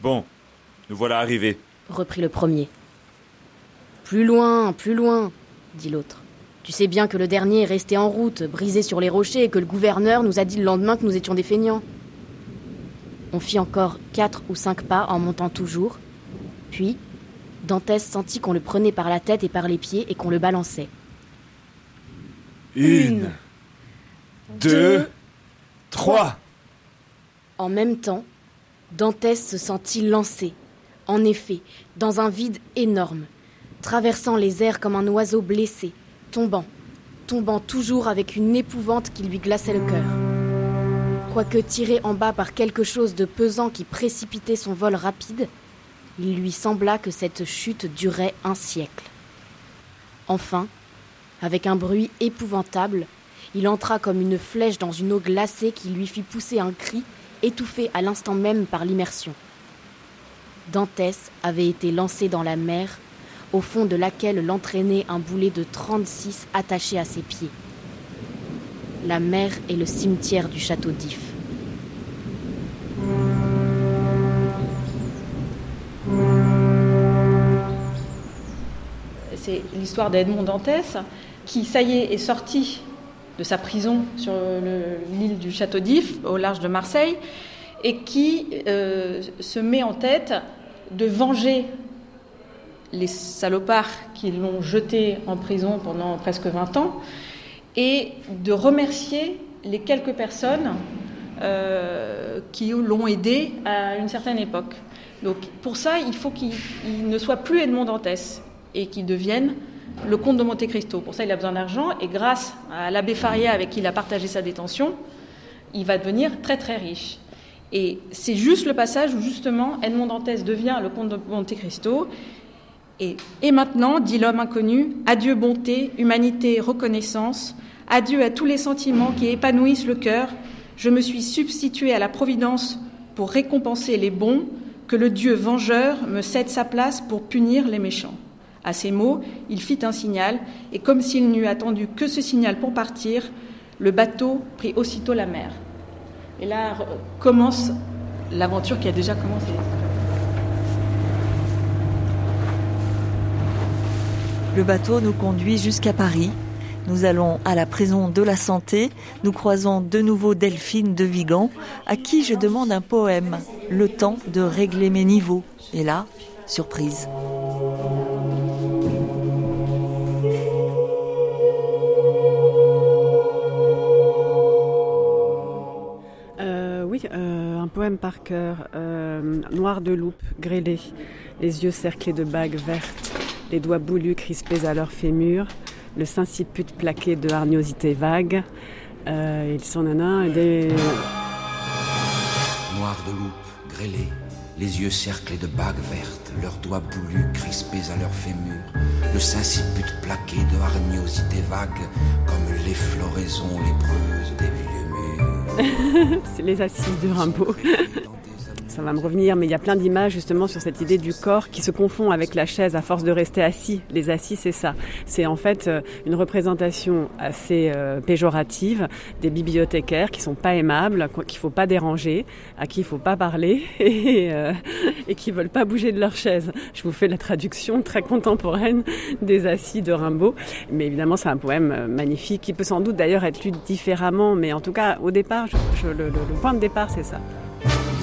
Bon, nous voilà arrivés, reprit le premier. Plus loin, plus loin, dit l'autre. Tu sais bien que le dernier est resté en route, brisé sur les rochers, et que le gouverneur nous a dit le lendemain que nous étions des feignants. On fit encore quatre ou cinq pas en montant toujours, puis Dantès sentit qu'on le prenait par la tête et par les pieds et qu'on le balançait. Une, deux, trois. En même temps, Dantès se sentit lancé, en effet, dans un vide énorme, traversant les airs comme un oiseau blessé, tombant, tombant toujours avec une épouvante qui lui glaçait le cœur. Quoique tiré en bas par quelque chose de pesant qui précipitait son vol rapide, il lui sembla que cette chute durait un siècle. Enfin, avec un bruit épouvantable, il entra comme une flèche dans une eau glacée qui lui fit pousser un cri, étouffé à l'instant même par l'immersion. Dantès avait été lancé dans la mer au fond de laquelle l'entraînait un boulet de 36 attaché à ses pieds. La mer est le cimetière du château d'If. C'est l'histoire d'Edmond Dantès qui, ça y est, est sorti de sa prison sur l'île du château d'If, au large de Marseille, et qui euh, se met en tête de venger les salopards qui l'ont jeté en prison pendant presque 20 ans et de remercier les quelques personnes euh, qui l'ont aidé à une certaine époque. Donc pour ça, il faut qu'il ne soit plus Edmond Dantès et qu'il devienne le comte de Monte Cristo. Pour ça, il a besoin d'argent et grâce à l'abbé Faria avec qui il a partagé sa détention, il va devenir très très riche. Et c'est juste le passage où justement Edmond Dantès devient le comte de Monte Cristo et, maintenant, dit l'homme inconnu, adieu bonté, humanité, reconnaissance, Adieu à tous les sentiments qui épanouissent le cœur. Je me suis substitué à la Providence pour récompenser les bons, que le Dieu vengeur me cède sa place pour punir les méchants. À ces mots, il fit un signal, et comme s'il n'eût attendu que ce signal pour partir, le bateau prit aussitôt la mer. Et là commence l'aventure qui a déjà commencé. Le bateau nous conduit jusqu'à Paris. Nous allons à la prison de la santé. Nous croisons de nouveau Delphine de Vigan, à qui je demande un poème, le temps de régler mes niveaux. Et là, surprise. Euh, oui, euh, un poème par cœur. Euh, noir de loupe, grêlé, les yeux cerclés de bagues vertes, les doigts boulus crispés à leur fémur, le sinciput plaqué de hargnosité vague. Euh, ils sont nanas des. Noir de loupe, grêlé, les yeux cerclés de bagues vertes, leurs doigts boulus crispés à leur fémur, le sinciput plaqué de hargnosité vague, comme les floraisons lépreuses des vieux murs. C'est les assises de Rimbaud. Ça va me revenir, mais il y a plein d'images justement sur cette idée du corps qui se confond avec la chaise à force de rester assis. Les assis, c'est ça. C'est en fait euh, une représentation assez euh, péjorative des bibliothécaires qui sont pas aimables, qu'il faut pas déranger, à qui il faut pas parler et, euh, et qui veulent pas bouger de leur chaise. Je vous fais la traduction très contemporaine des assis de Rimbaud, mais évidemment c'est un poème magnifique qui peut sans doute d'ailleurs être lu différemment, mais en tout cas au départ, le point de départ c'est ça.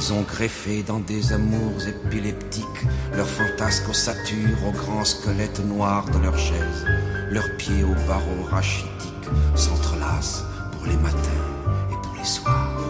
Ils ont greffé dans des amours épileptiques leurs fantasques ossatures aux grands squelettes noirs de leurs chaises. Leurs pieds aux barreaux rachitiques s'entrelacent pour les matins et pour les soirs.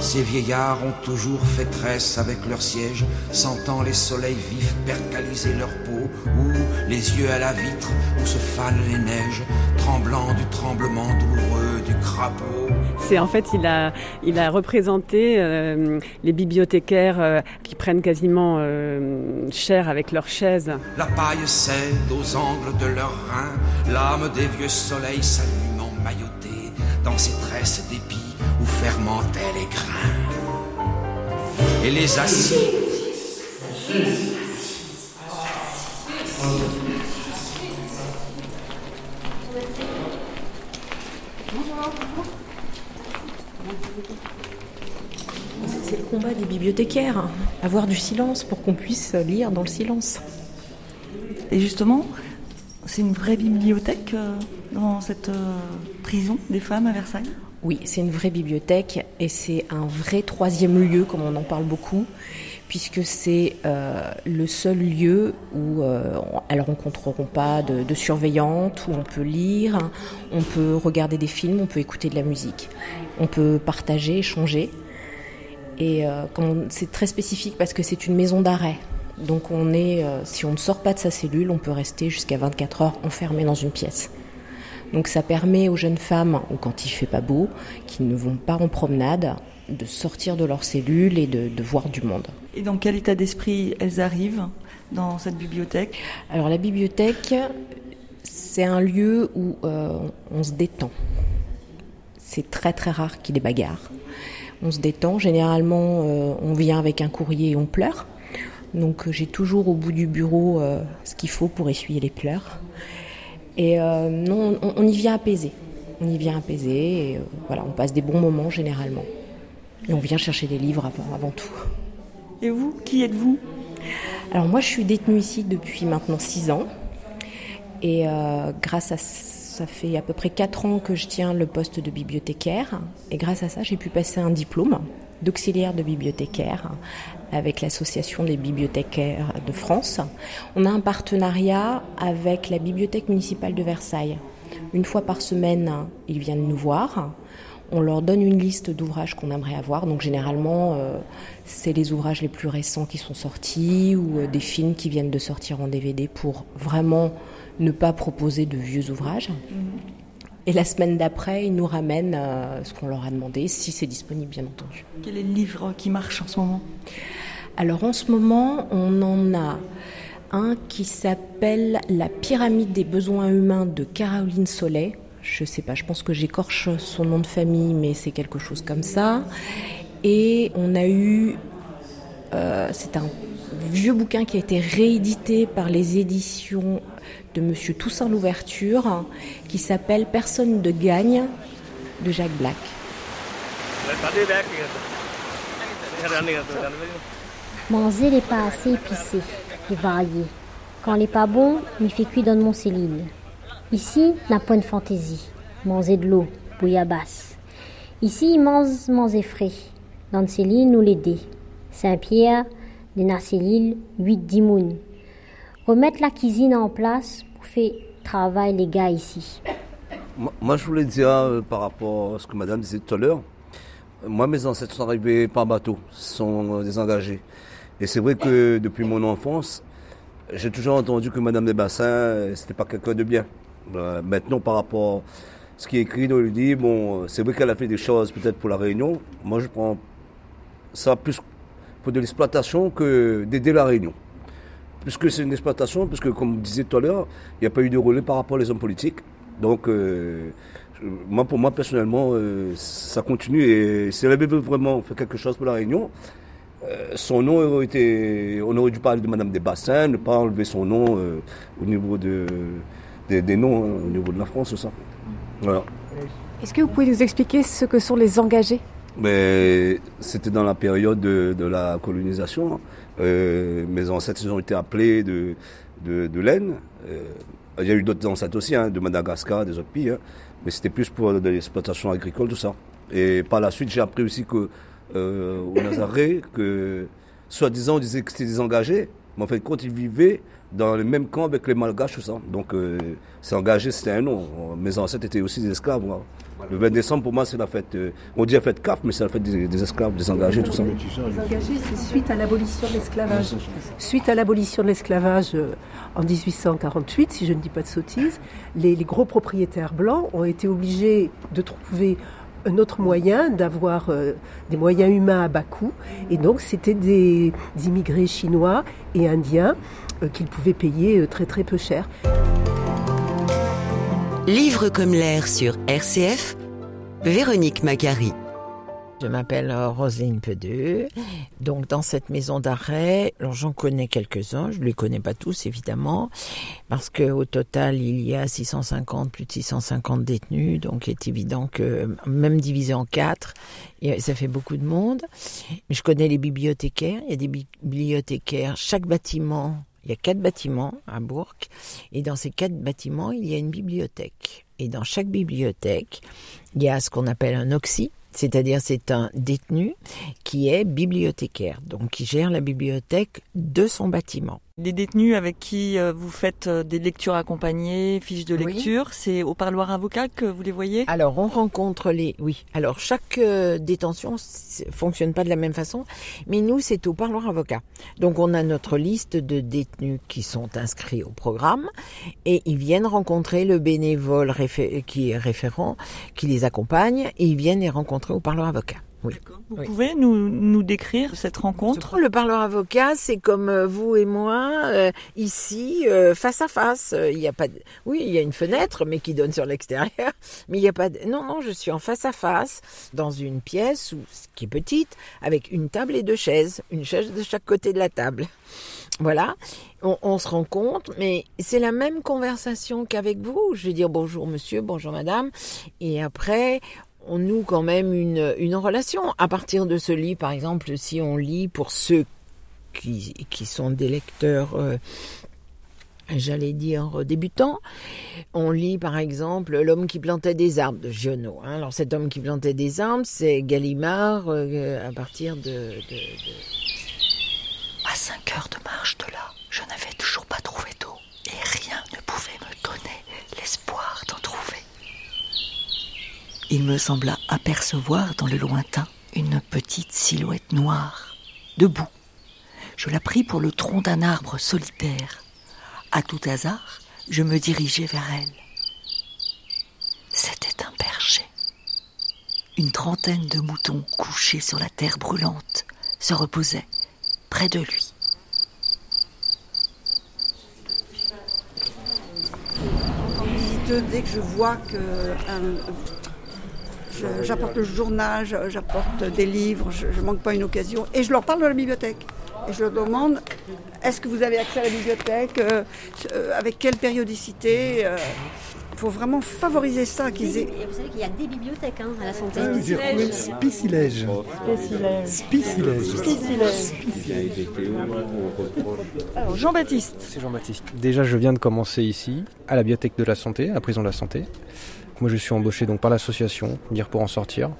Ces vieillards ont toujours fait tresse avec leur siège, sentant les soleils vifs percaliser leur peau, ou les yeux à la vitre où se fanent les neiges, tremblant du tremblement douloureux du crapaud. C'est en fait, il a, il a représenté euh, les bibliothécaires euh, qui prennent quasiment euh, cher avec leurs chaises. La paille cède aux angles de leurs reins, l'âme des vieux soleils s'allume emmaillotée dans ces tresses où fermentaient les grains. Et les assis. C'est le combat des bibliothécaires, avoir du silence pour qu'on puisse lire dans le silence. Et justement, c'est une vraie bibliothèque euh, dans cette euh, prison des femmes à Versailles? Oui, c'est une vraie bibliothèque et c'est un vrai troisième lieu, comme on en parle beaucoup, puisque c'est euh, le seul lieu où euh, elles rencontreront pas de, de surveillante, où on peut lire, on peut regarder des films, on peut écouter de la musique, on peut partager, échanger. Et euh, c'est très spécifique parce que c'est une maison d'arrêt. Donc on est, si on ne sort pas de sa cellule, on peut rester jusqu'à 24 heures enfermé dans une pièce. Donc ça permet aux jeunes femmes, ou quand il fait pas beau, qui ne vont pas en promenade, de sortir de leur cellule et de, de voir du monde. Et dans quel état d'esprit elles arrivent dans cette bibliothèque? Alors la bibliothèque, c'est un lieu où euh, on se détend. C'est très très rare qu'il y ait des bagarres. On se détend. Généralement, euh, on vient avec un courrier et on pleure. Donc j'ai toujours au bout du bureau euh, ce qu'il faut pour essuyer les pleurs. Et euh, non, on, on, y vient apaisé. On y vient apaisé et euh, voilà, on passe des bons moments généralement. Et on vient chercher des livres avant, avant tout. Et vous, qui êtes-vous? Alors moi, je suis détenue ici depuis maintenant six ans. Et euh, grâce à ça fait à peu près quatre ans que je tiens le poste de bibliothécaire. Et grâce à ça, j'ai pu passer un diplôme d'auxiliaire de bibliothécaire avec l'association des bibliothécaires de France. On a un partenariat avec la bibliothèque municipale de Versailles. Une fois par semaine, ils viennent nous voir. On leur donne une liste d'ouvrages qu'on aimerait avoir. Donc généralement, euh, c'est les ouvrages les plus récents qui sont sortis ou euh, des films qui viennent de sortir en DVD pour vraiment ne pas proposer de vieux ouvrages. Mmh. Et la semaine d'après, ils nous ramènent euh, ce qu'on leur a demandé, si c'est disponible, bien entendu. Quel est le livre qui marche en ce moment? Alors en ce moment, on en a un qui s'appelle La pyramide des besoins humains de Caroline Solé. Je sais pas, je pense que j'écorche son nom de famille, mais c'est quelque chose comme ça. Et on a eu, euh, c'est un vieux bouquin qui a été réédité par les éditions de Monsieur Toussaint Louverture, qui s'appelle Personne de gagne de Jacques Black. Manger n'est pas assez épicé et varié. Quand n'est pas bon, il fait cuire dans mon cellule. Ici, n'a pas de fantaisie. Manger de l'eau, bouillabasse. Ici, il mange manger frais. Dans Céline, nous l'aider. Saint-Pierre, des Nacélil, 8 mounes. Remettre la cuisine en place pour faire travail les gars ici. Moi, je voulais dire euh, par rapport à ce que madame disait tout à l'heure. Moi, mes ancêtres sont arrivés par bateau, sont euh, désengagés. Et c'est vrai que depuis mon enfance, j'ai toujours entendu que madame des bassins, euh, c'était pas quelqu'un de bien. maintenant, par rapport à ce qui est écrit dans le livre, bon, c'est vrai qu'elle a fait des choses peut-être pour la Réunion. Moi, je prends ça plus pour de l'exploitation que d'aider la Réunion. Puisque c'est une exploitation, puisque comme vous disiez tout à l'heure, il n'y a pas eu de relais par rapport aux hommes politiques. Donc, euh, moi, pour moi, personnellement, euh, ça continue. Et si elle avait vraiment fait quelque chose pour la Réunion, euh, son nom aurait été. On aurait dû parler de Madame des Bassins, ne pas enlever son nom au niveau de, des noms, hein, au niveau de la France, ça. Voilà. Est-ce que vous pouvez nous expliquer ce que sont les engagés? Mais c'était dans la période de, la colonisation. Hein. mes ancêtres ont été appelés de, de, de laine. Il y a eu d'autres ancêtres aussi, hein, de Madagascar, des autres pays, hein. mais c'était plus pour de l'exploitation agricole, tout ça. Et par la suite, j'ai appris aussi que euh, au Nazaré, que soi-disant on disait que c'était des engagés, mais en fait, quand ils vivaient dans le même camp avec les Malgaches, tout ça. Donc, euh, c'est engagé, c'était un nom. Mes ancêtres étaient aussi des esclaves. Le 20 décembre, pour moi, c'est la fête. Euh, on dit la fête CAF, mais c'est la fête des, esclaves, des engagés, tout ça. Les engagés, c'est suite à l'abolition de l'esclavage. Suite à l'abolition de l'esclavage euh, en 1848, si je ne dis pas de sottises, les, gros propriétaires blancs ont été obligés de trouver un autre moyen d'avoir euh, des moyens humains à bas coût. Et donc, c'était des, immigrés chinois et indiens qu'ils pouvaient payer très très peu cher. Livre comme l'air sur RCF, Véronique Macari. Je m'appelle euh, Roselyne Pedeux. Donc, dans cette maison d'arrêt, j'en connais quelques-uns. Je ne les connais pas tous, évidemment, parce qu'au total, il y a 650, plus de 650 détenus. Donc, il est évident que, même divisé en quatre, ça fait beaucoup de monde. Je connais les bibliothécaires. Il y a des bibliothécaires. Chaque bâtiment il y a quatre bâtiments à Bourg et dans ces quatre bâtiments, il y a une bibliothèque. Et dans chaque bibliothèque, il y a ce qu'on appelle un oxy, c'est-à-dire c'est un détenu qui est bibliothécaire, donc qui gère la bibliothèque de son bâtiment. Les détenus avec qui euh, vous faites euh, des lectures accompagnées, fiches de lecture, c'est au parloir avocat que vous les voyez? Alors on rencontre les... Oui, alors chaque euh, détention fonctionne pas de la même façon, mais nous c'est au parloir avocat. Donc on a notre liste de détenus qui sont inscrits au programme et ils viennent rencontrer le bénévole qui est référent, qui les accompagne et ils viennent les rencontrer au parloir avocat. Oui. Vous pouvez nous, nous décrire cette rencontre? Le parleur avocat, c'est comme euh, vous et moi, euh, ici, euh, face à face. Il y a pas de... Oui, il y a une fenêtre, mais qui donne sur l'extérieur. Mais il n'y a pas de... Non, non, je suis en face à face, dans une pièce qui est petite, avec une table et deux chaises. Une chaise de chaque côté de la table. Voilà, on, on se rencontre, mais c'est la même conversation qu'avec vous. Je vais dire bonjour monsieur, bonjour madame, et après on noue quand même une, relation. À partir de ce livre, par exemple, si on lit pour ceux qui, sont des lecteurs, euh, j'allais dire, débutants, on lit par exemple L'homme qui plantait des arbres de Giono. Hein. Alors cet homme qui plantait des arbres, c'est Gallimard euh, à partir de, de, de... À cinq heures de marche de là, je n'avais toujours pas trouvé d'eau et rien ne pouvait me donner l'espoir d'en trouver il me sembla apercevoir dans le lointain une petite silhouette noire, debout. Je la pris pour le tronc d'un arbre solitaire. À tout hasard, je me dirigeai vers elle. C'était un berger. Une trentaine de moutons couchés sur la terre brûlante se reposaient près de lui. dès que je vois que j'apporte le journal, j'apporte des livres, je ne manque pas une occasion, et je leur parle de la bibliothèque. Et je leur demande, est-ce que vous avez accès à la bibliothèque euh, euh, Avec quelle périodicité euh, Il faut vraiment favoriser ça. Qu'ils aient... Vous savez qu'il y a des bibliothèques hein, à la santé. Spicilège. Spicilège. Spicilège. Alors, Jean-Baptiste. C'est Jean-Baptiste. Déjà, je viens de commencer ici, à la bibliothèque de la santé, à la prison de la santé. Moi, je suis embauché donc par l'association Dire pour en sortir.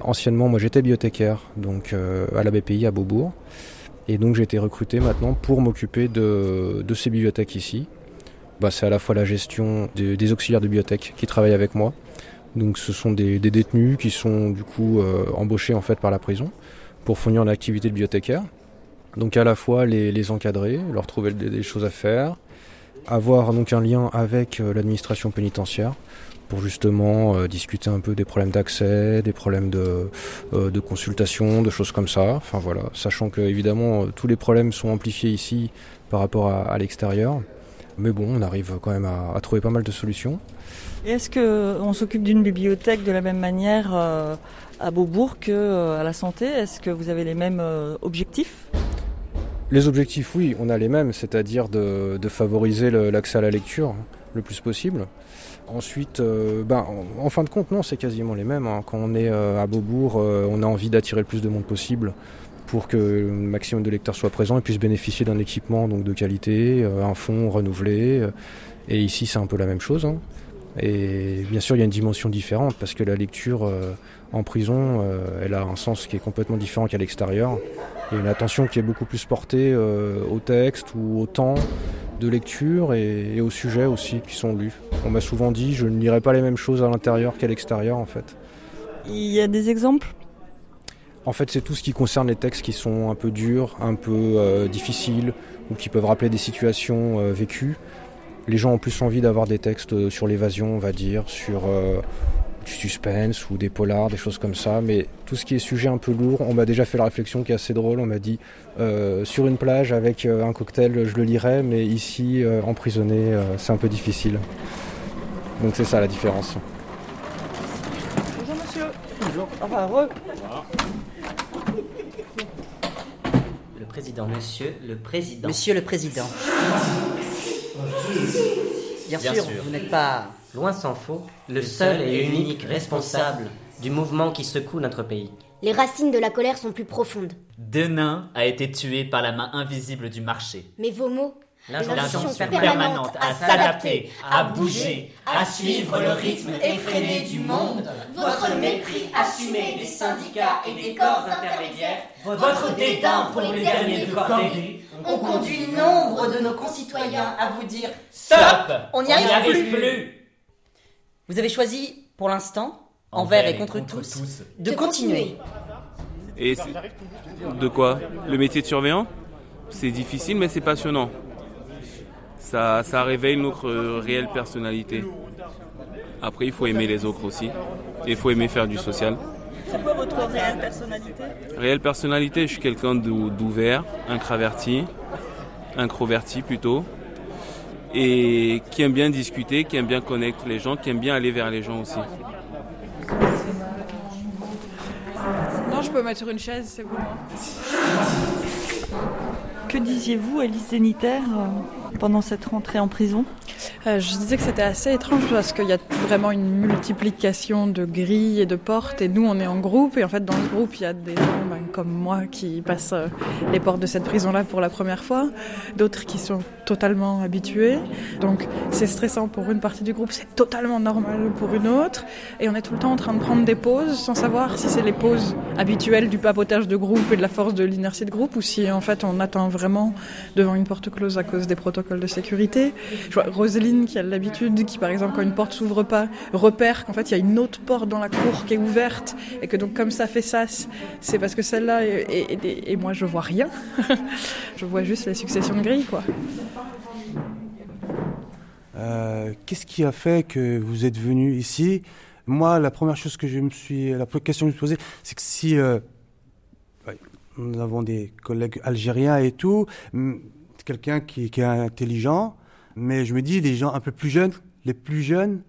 Anciennement, moi, j'étais bibliothécaire donc à la BPI à Beaubourg. Et donc j'ai été recruté maintenant pour m'occuper de, ces bibliothèques ici. Bah, c'est à la fois la gestion des, auxiliaires de bibliothèque qui travaillent avec moi. Donc ce sont des, détenus qui sont du coup euh, embauchés en fait par la prison pour fournir l'activité de bibliothécaire. Donc à la fois les, encadrer, leur trouver des, choses à faire, avoir donc un lien avec euh, l'administration pénitentiaire pour justement euh, discuter un peu des problèmes d'accès, des problèmes de, euh, de, consultation, de choses comme ça. Enfin voilà, sachant que évidemment euh, tous les problèmes sont amplifiés ici par rapport à, l'extérieur. Mais bon, on arrive quand même à, trouver pas mal de solutions. est-ce qu'on s'occupe d'une bibliothèque de la même manière à Beaubourg qu'à la santé? Est-ce que vous avez les mêmes objectifs? Les objectifs, oui, on a les mêmes, c'est-à-dire de, de favoriser l'accès à la lecture le plus possible. Ensuite, euh, ben, en, fin de compte, non, c'est quasiment les mêmes. Hein. Quand on est euh, à Beaubourg, euh, on a envie d'attirer le plus de monde possible pour que le maximum de lecteurs soient présents et puissent bénéficier d'un équipement donc de qualité, un fonds renouvelé. et ici, c'est un peu la même chose. Hein. Et bien sûr, il y a une dimension différente parce que la lecture en prison, elle a un sens qui est complètement différent qu'à l'extérieur. Il y a une attention qui est beaucoup plus portée au texte ou au temps de lecture et, aux sujets aussi qui sont lus. On m'a souvent dit je ne lirai pas les mêmes choses à l'intérieur qu'à l'extérieur en fait. Il y a des exemples? En fait c'est tout ce qui concerne les textes qui sont un peu durs, un peu euh, difficiles ou qui peuvent rappeler des situations euh, vécues. Les gens ont plus envie d'avoir des textes euh, sur l'évasion on va dire, sur du suspense ou des polars, des choses comme ça. Mais tout ce qui est sujet un peu lourd, on m'a déjà fait la réflexion qui est assez drôle. On m'a dit euh, sur une plage avec euh, un cocktail, je le lirais, mais ici, euh, emprisonné, c'est un peu difficile. Donc c'est ça la différence. Bonjour monsieur. Bonjour. Enfin, re. Le président, monsieur le président. Monsieur le président. Bien, sûr, vous n'êtes pas loin s'en faut, le seul et unique responsable du mouvement qui secoue notre pays. Les racines de la colère sont plus profondes. Denain a été tué par la main invisible du marché. Mais vos mots L'injonction permanente à s'adapter, à bouger, à suivre le rythme effréné du monde, votre mépris assumé des syndicats et des corps intermédiaires, votre dédain pour les derniers de cordée, ont conduit nombre de nos concitoyens à vous dire Stop. On n'y arrive, plus. Vous avez choisi, pour l'instant, envers et contre, tous, de, continuer. Et de quoi? Le métier de surveillant? C'est difficile, mais c'est passionnant. Ça, ça réveille notre réelle personnalité. Après, il faut aimer les autres aussi. Et il faut aimer faire du social. C'est quoi votre réelle personnalité? Réelle personnalité, je suis quelqu'un d'ouvert, introverti, introverti plutôt et qui aime bien discuter, qui aime bien connaître les gens, qui aime bien aller vers les gens aussi. Non, je peux mettre sur une chaise, c'est bon. Que disiez-vous, Alice Zénitaire, pendant cette rentrée en prison? Euh, je disais que c'était assez étrange parce qu'il y a vraiment une multiplication de grilles et de portes et nous on est en groupe et en fait dans le groupe il y a des gens ben, comme moi qui passent euh, les portes de cette prison là pour la première fois, d'autres qui sont totalement habitués. Donc c'est stressant pour une partie du groupe, c'est totalement normal pour une autre. Et on est tout le temps en train de prendre des pauses sans savoir si c'est les pauses habituelles du papotage de groupe et de la force de l'inertie de groupe ou si en fait on attend vraiment devant une porte close à cause des protocoles de sécurité. Je vois Roselyne qui a l'habitude, qui par exemple quand une porte s'ouvre pas, repère qu'en fait il y a une autre porte dans la cour qui est ouverte et que donc comme ça fait ça, c'est parce que celle-là et, moi je vois rien. je vois juste la succession de grilles quoi. Euh, qu'est-ce qui a fait que vous êtes venu ici? Moi, la première chose que je me suis, la première question que je me suis posée, c'est que si euh, nous avons des collègues algériens et tout, quelqu'un qui, est intelligent, mais je me dis, les gens un peu plus jeunes les plus jeunes,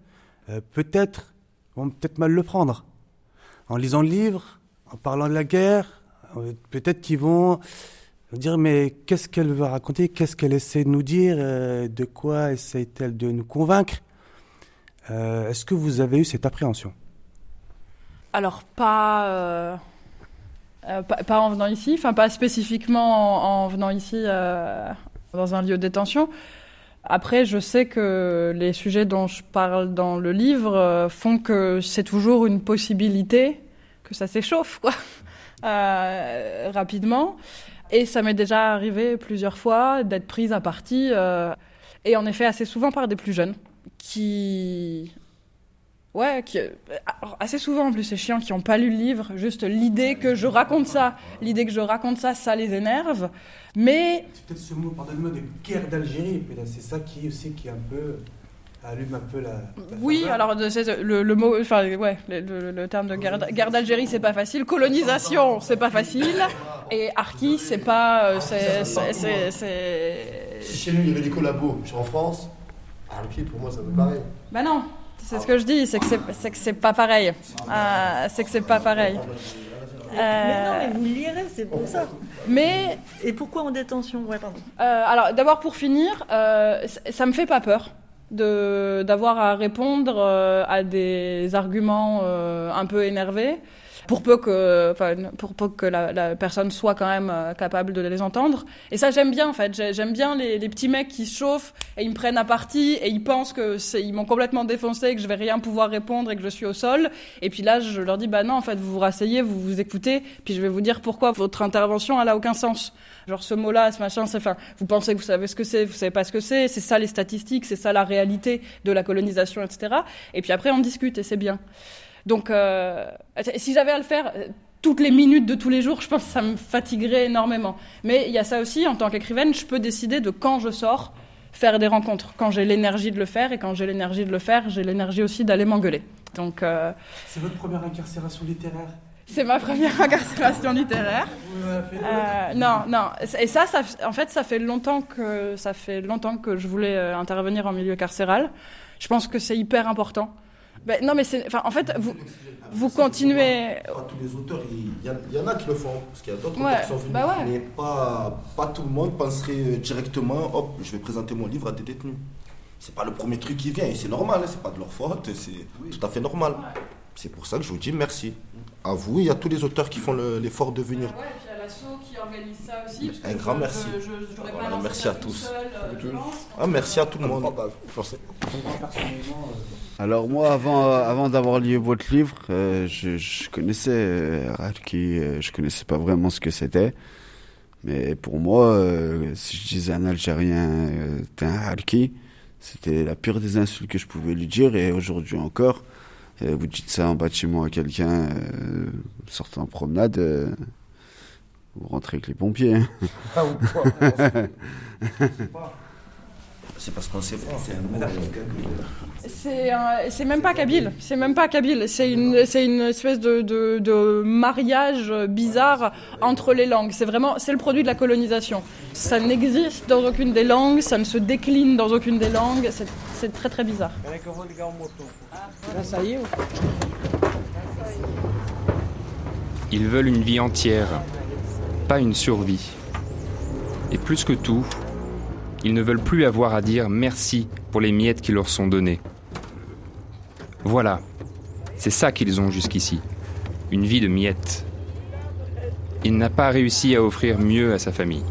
euh, peut-être, vont peut-être mal le prendre. En lisant le livre, en parlant de la guerre, euh, peut-être qu'ils vont dire mais qu'est-ce qu'elle veut raconter, qu'est-ce qu'elle essaie de nous dire, euh, de quoi essaie-t-elle de nous convaincre? Est-ce que vous avez eu cette appréhension? Alors pas, pas, en venant ici, enfin pas spécifiquement en, venant ici dans un lieu de détention. Après, je sais que les sujets dont je parle dans le livre euh, font que c'est toujours une possibilité que ça s'échauffe, quoi, euh, rapidement. Et ça m'est déjà arrivé plusieurs fois d'être prise à partie, euh, et en effet assez souvent par des plus jeunes, qui Ouais, qui, assez souvent en plus, c'est chiant, qui n'ont pas lu le livre. Juste l'idée que je raconte ça, l'idée que je raconte ça, ça les énerve. Mais. C'est peut-être ce mot, pardonne-moi, de guerre d'Algérie. C'est ça qui aussi qui un peu allume un peu la. oui, alors le, le, mot, enfin ouais, le, le terme de guerre, guerre d'Algérie, c'est pas facile. Colonisation, c'est pas facile. Et Arki, c'est pas, c'est, Si chez nous il y avait des collabos, je suis en France, Arki pour moi ça me paraît. Bah non. C'est ce que je dis, c'est que c'est, que c'est pas pareil. Euh, c'est que c'est pas pareil. Mais non, mais vous lirez, c'est pour ça. Mais et pourquoi en détention? Ouais, pardon. Euh, alors d'abord pour finir, euh, ça me fait pas peur de d'avoir à répondre à des arguments un peu énervés pour peu que, pour peu que la, personne soit quand même euh, capable de les entendre. Et ça, j'aime bien, en fait. J'aime bien les, petits mecs qui se chauffent et ils me prennent à partie et ils pensent que ils m'ont complètement défoncé, que je vais rien pouvoir répondre et que je suis au sol. Et puis là, je leur dis, bah non, en fait, vous vous rasseyez, vous vous écoutez, puis je vais vous dire pourquoi votre intervention, elle a aucun sens. Genre ce mot-là, ce machin, c'est, enfin, vous pensez que vous savez ce que c'est, vous savez pas ce que c'est, c'est ça les statistiques, c'est ça la réalité de la colonisation, etc. Et puis après, on discute et c'est bien. Donc, euh, si j'avais à le faire euh, toutes les minutes de tous les jours, je pense que ça me fatiguerait énormément. Mais il y a ça aussi, en tant qu'écrivaine, je peux décider de quand je sors faire des rencontres, quand j'ai l'énergie de le faire, et quand j'ai l'énergie de le faire, j'ai l'énergie aussi d'aller m'engueuler. Donc, euh, C'est votre première incarcération littéraire? C'est ma première incarcération littéraire. non, non. Et ça, ça, en fait, ça fait longtemps que ça fait longtemps que je voulais intervenir en milieu carcéral. Je pense que c'est hyper important. Ben, non, mais c'est. Enfin, en fait, vous, vous continuez. Pas tous les auteurs, il y, en a qui le font. Parce qu'il y a d'autres auteurs qui sont venus. Bah mais pas, pas tout le monde penserait euh, directement hop, je vais présenter mon livre à des détenus. C'est pas le premier truc qui vient, et c'est normal, hein, c'est pas de leur faute, c'est tout à fait normal. C'est pour ça que je vous dis merci. À vous et à tous les auteurs qui font l'effort de venir. Ouais, et puis à l'assaut qui organise ça aussi. Un grand merci. merci à tous. Euh, ah, merci à tout le monde. Alors moi, avant, d'avoir lu votre livre, euh, je, connaissais euh, euh, je connaissais pas vraiment ce que c'était. Mais pour moi, euh, si je disais un Algérien, euh, t'es un Harki, c'était la pire des insultes que je pouvais lui dire. Et aujourd'hui encore, vous dites ça en bâtiment à quelqu'un, sortant en promenade, vous rentrez avec les pompiers. Hein. Ah, c'est parce qu'on sait pas. C'est même pas kabyle. C'est même pas kabyle. C'est une, une espèce de, de, de, mariage bizarre entre les langues. C'est vraiment, c'est le produit de la colonisation. Ça n'existe dans aucune des langues. Ça ne se décline dans aucune des langues. C'est très très bizarre. Ils veulent une vie entière, pas une survie. Et plus que tout, ils ne veulent plus avoir à dire merci pour les miettes qui leur sont données. Voilà, c'est ça qu'ils ont jusqu'ici, une vie de miettes. Il n'a pas réussi à offrir mieux à sa famille.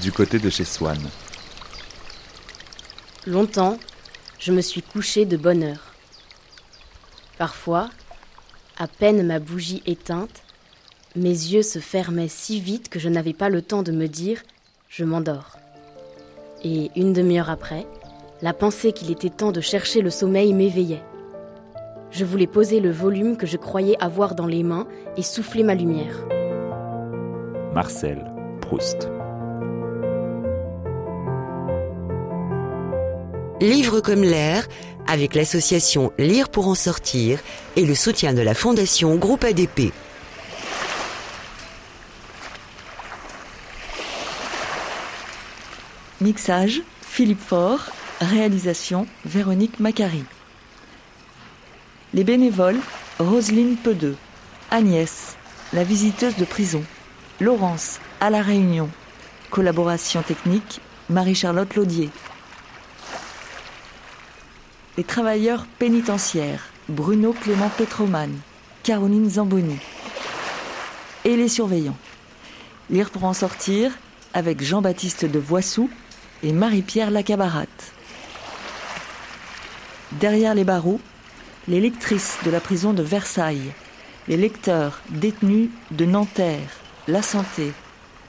Du côté de chez Swan. Longtemps, je me suis couché de bonne heure. Parfois, à peine ma bougie éteinte, mes yeux se fermaient si vite que je n'avais pas le temps de me dire je m'endors. Et une demi-heure après, la pensée qu'il était temps de chercher le sommeil m'éveillait. Je voulais poser le volume que je croyais avoir dans les mains et souffler ma lumière. Marcel Proust. Livre comme l'air, avec l'association Lire pour en sortir et le soutien de la Fondation Groupe ADP. Mixage, Philippe Faure. Réalisation, Véronique Macari. Les bénévoles, Roselyne Pedeux. Agnès, la visiteuse de prison. Laurence, à la Réunion. Collaboration technique, Marie-Charlotte Laudier. Les travailleurs pénitentiaires, Bruno Clément Petroman, Caroline Zamboni. Et les surveillants. Lire pour en sortir avec Jean-Baptiste de Voissou et Marie-Pierre Lacabarate. Derrière les barreaux, les lectrices de la prison de Versailles, les lecteurs détenus de Nanterre, La Santé,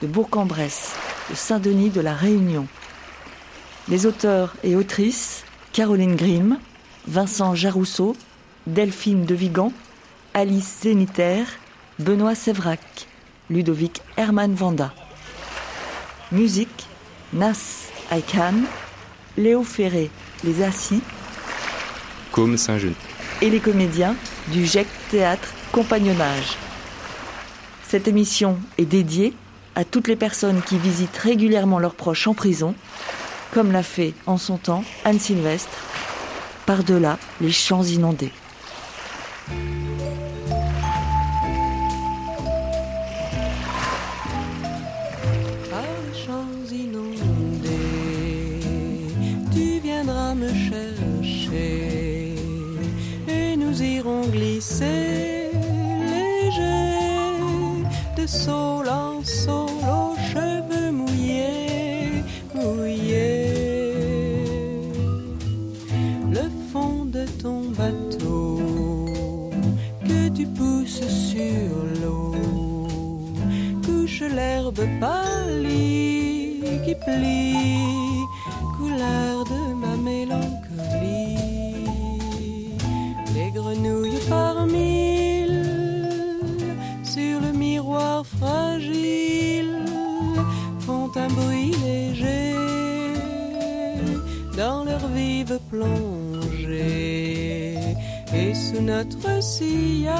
de Bourg-en-Bresse, de Saint-Denis de la Réunion. Les auteurs et autrices Caroline Grimm, Vincent Jarousseau, Delphine de Vigan, Alice Zéniter, Benoît Sévrac, Ludovic Herman Vanda. Musique Nas Aikan, Léo Ferré, Les Assis, Comme Saint-Jean et les comédiens du GEC Théâtre Compagnonnage. Cette émission est dédiée à toutes les personnes qui visitent régulièrement leurs proches en prison, comme l'a fait en son temps Anne Sylvestre, par-delà les champs inondés. Par les champs inondés, tu viendras me chercher et nous irons glisser léger de sol l'herbe pâlie qui plie, couleur de ma mélancolie. Les grenouilles par mille sur le miroir fragile font un bruit léger dans leur vive plongée. Et sous notre sillage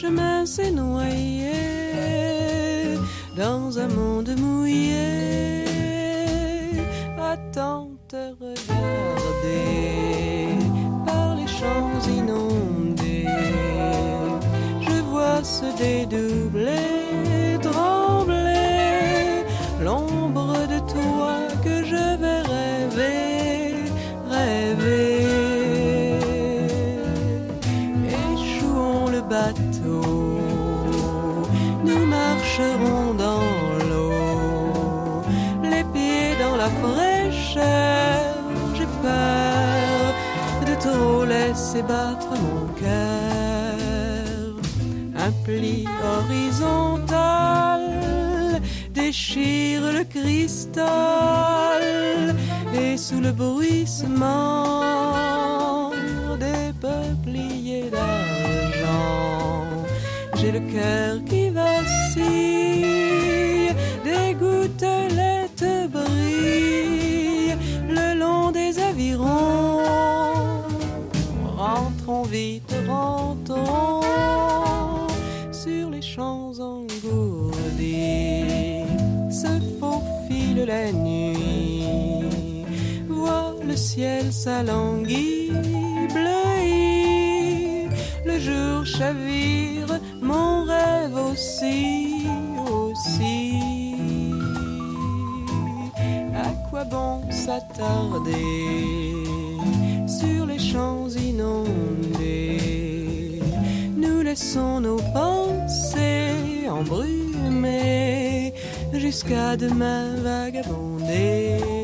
chemin s'est noyé dans un monde mouillé. Attends te regarder par les champs inondés. Je vois se dédoubler, laisser battre mon cœur. Un pli horizontal déchire le cristal et sous le bruissement des peupliers d'argent, j'ai le cœur bleuit. Le jour chavire, mon rêve aussi, aussi. À quoi bon s'attarder sur les champs inondés? Nous laissons nos pensées embrumées jusqu'à demain vagabonder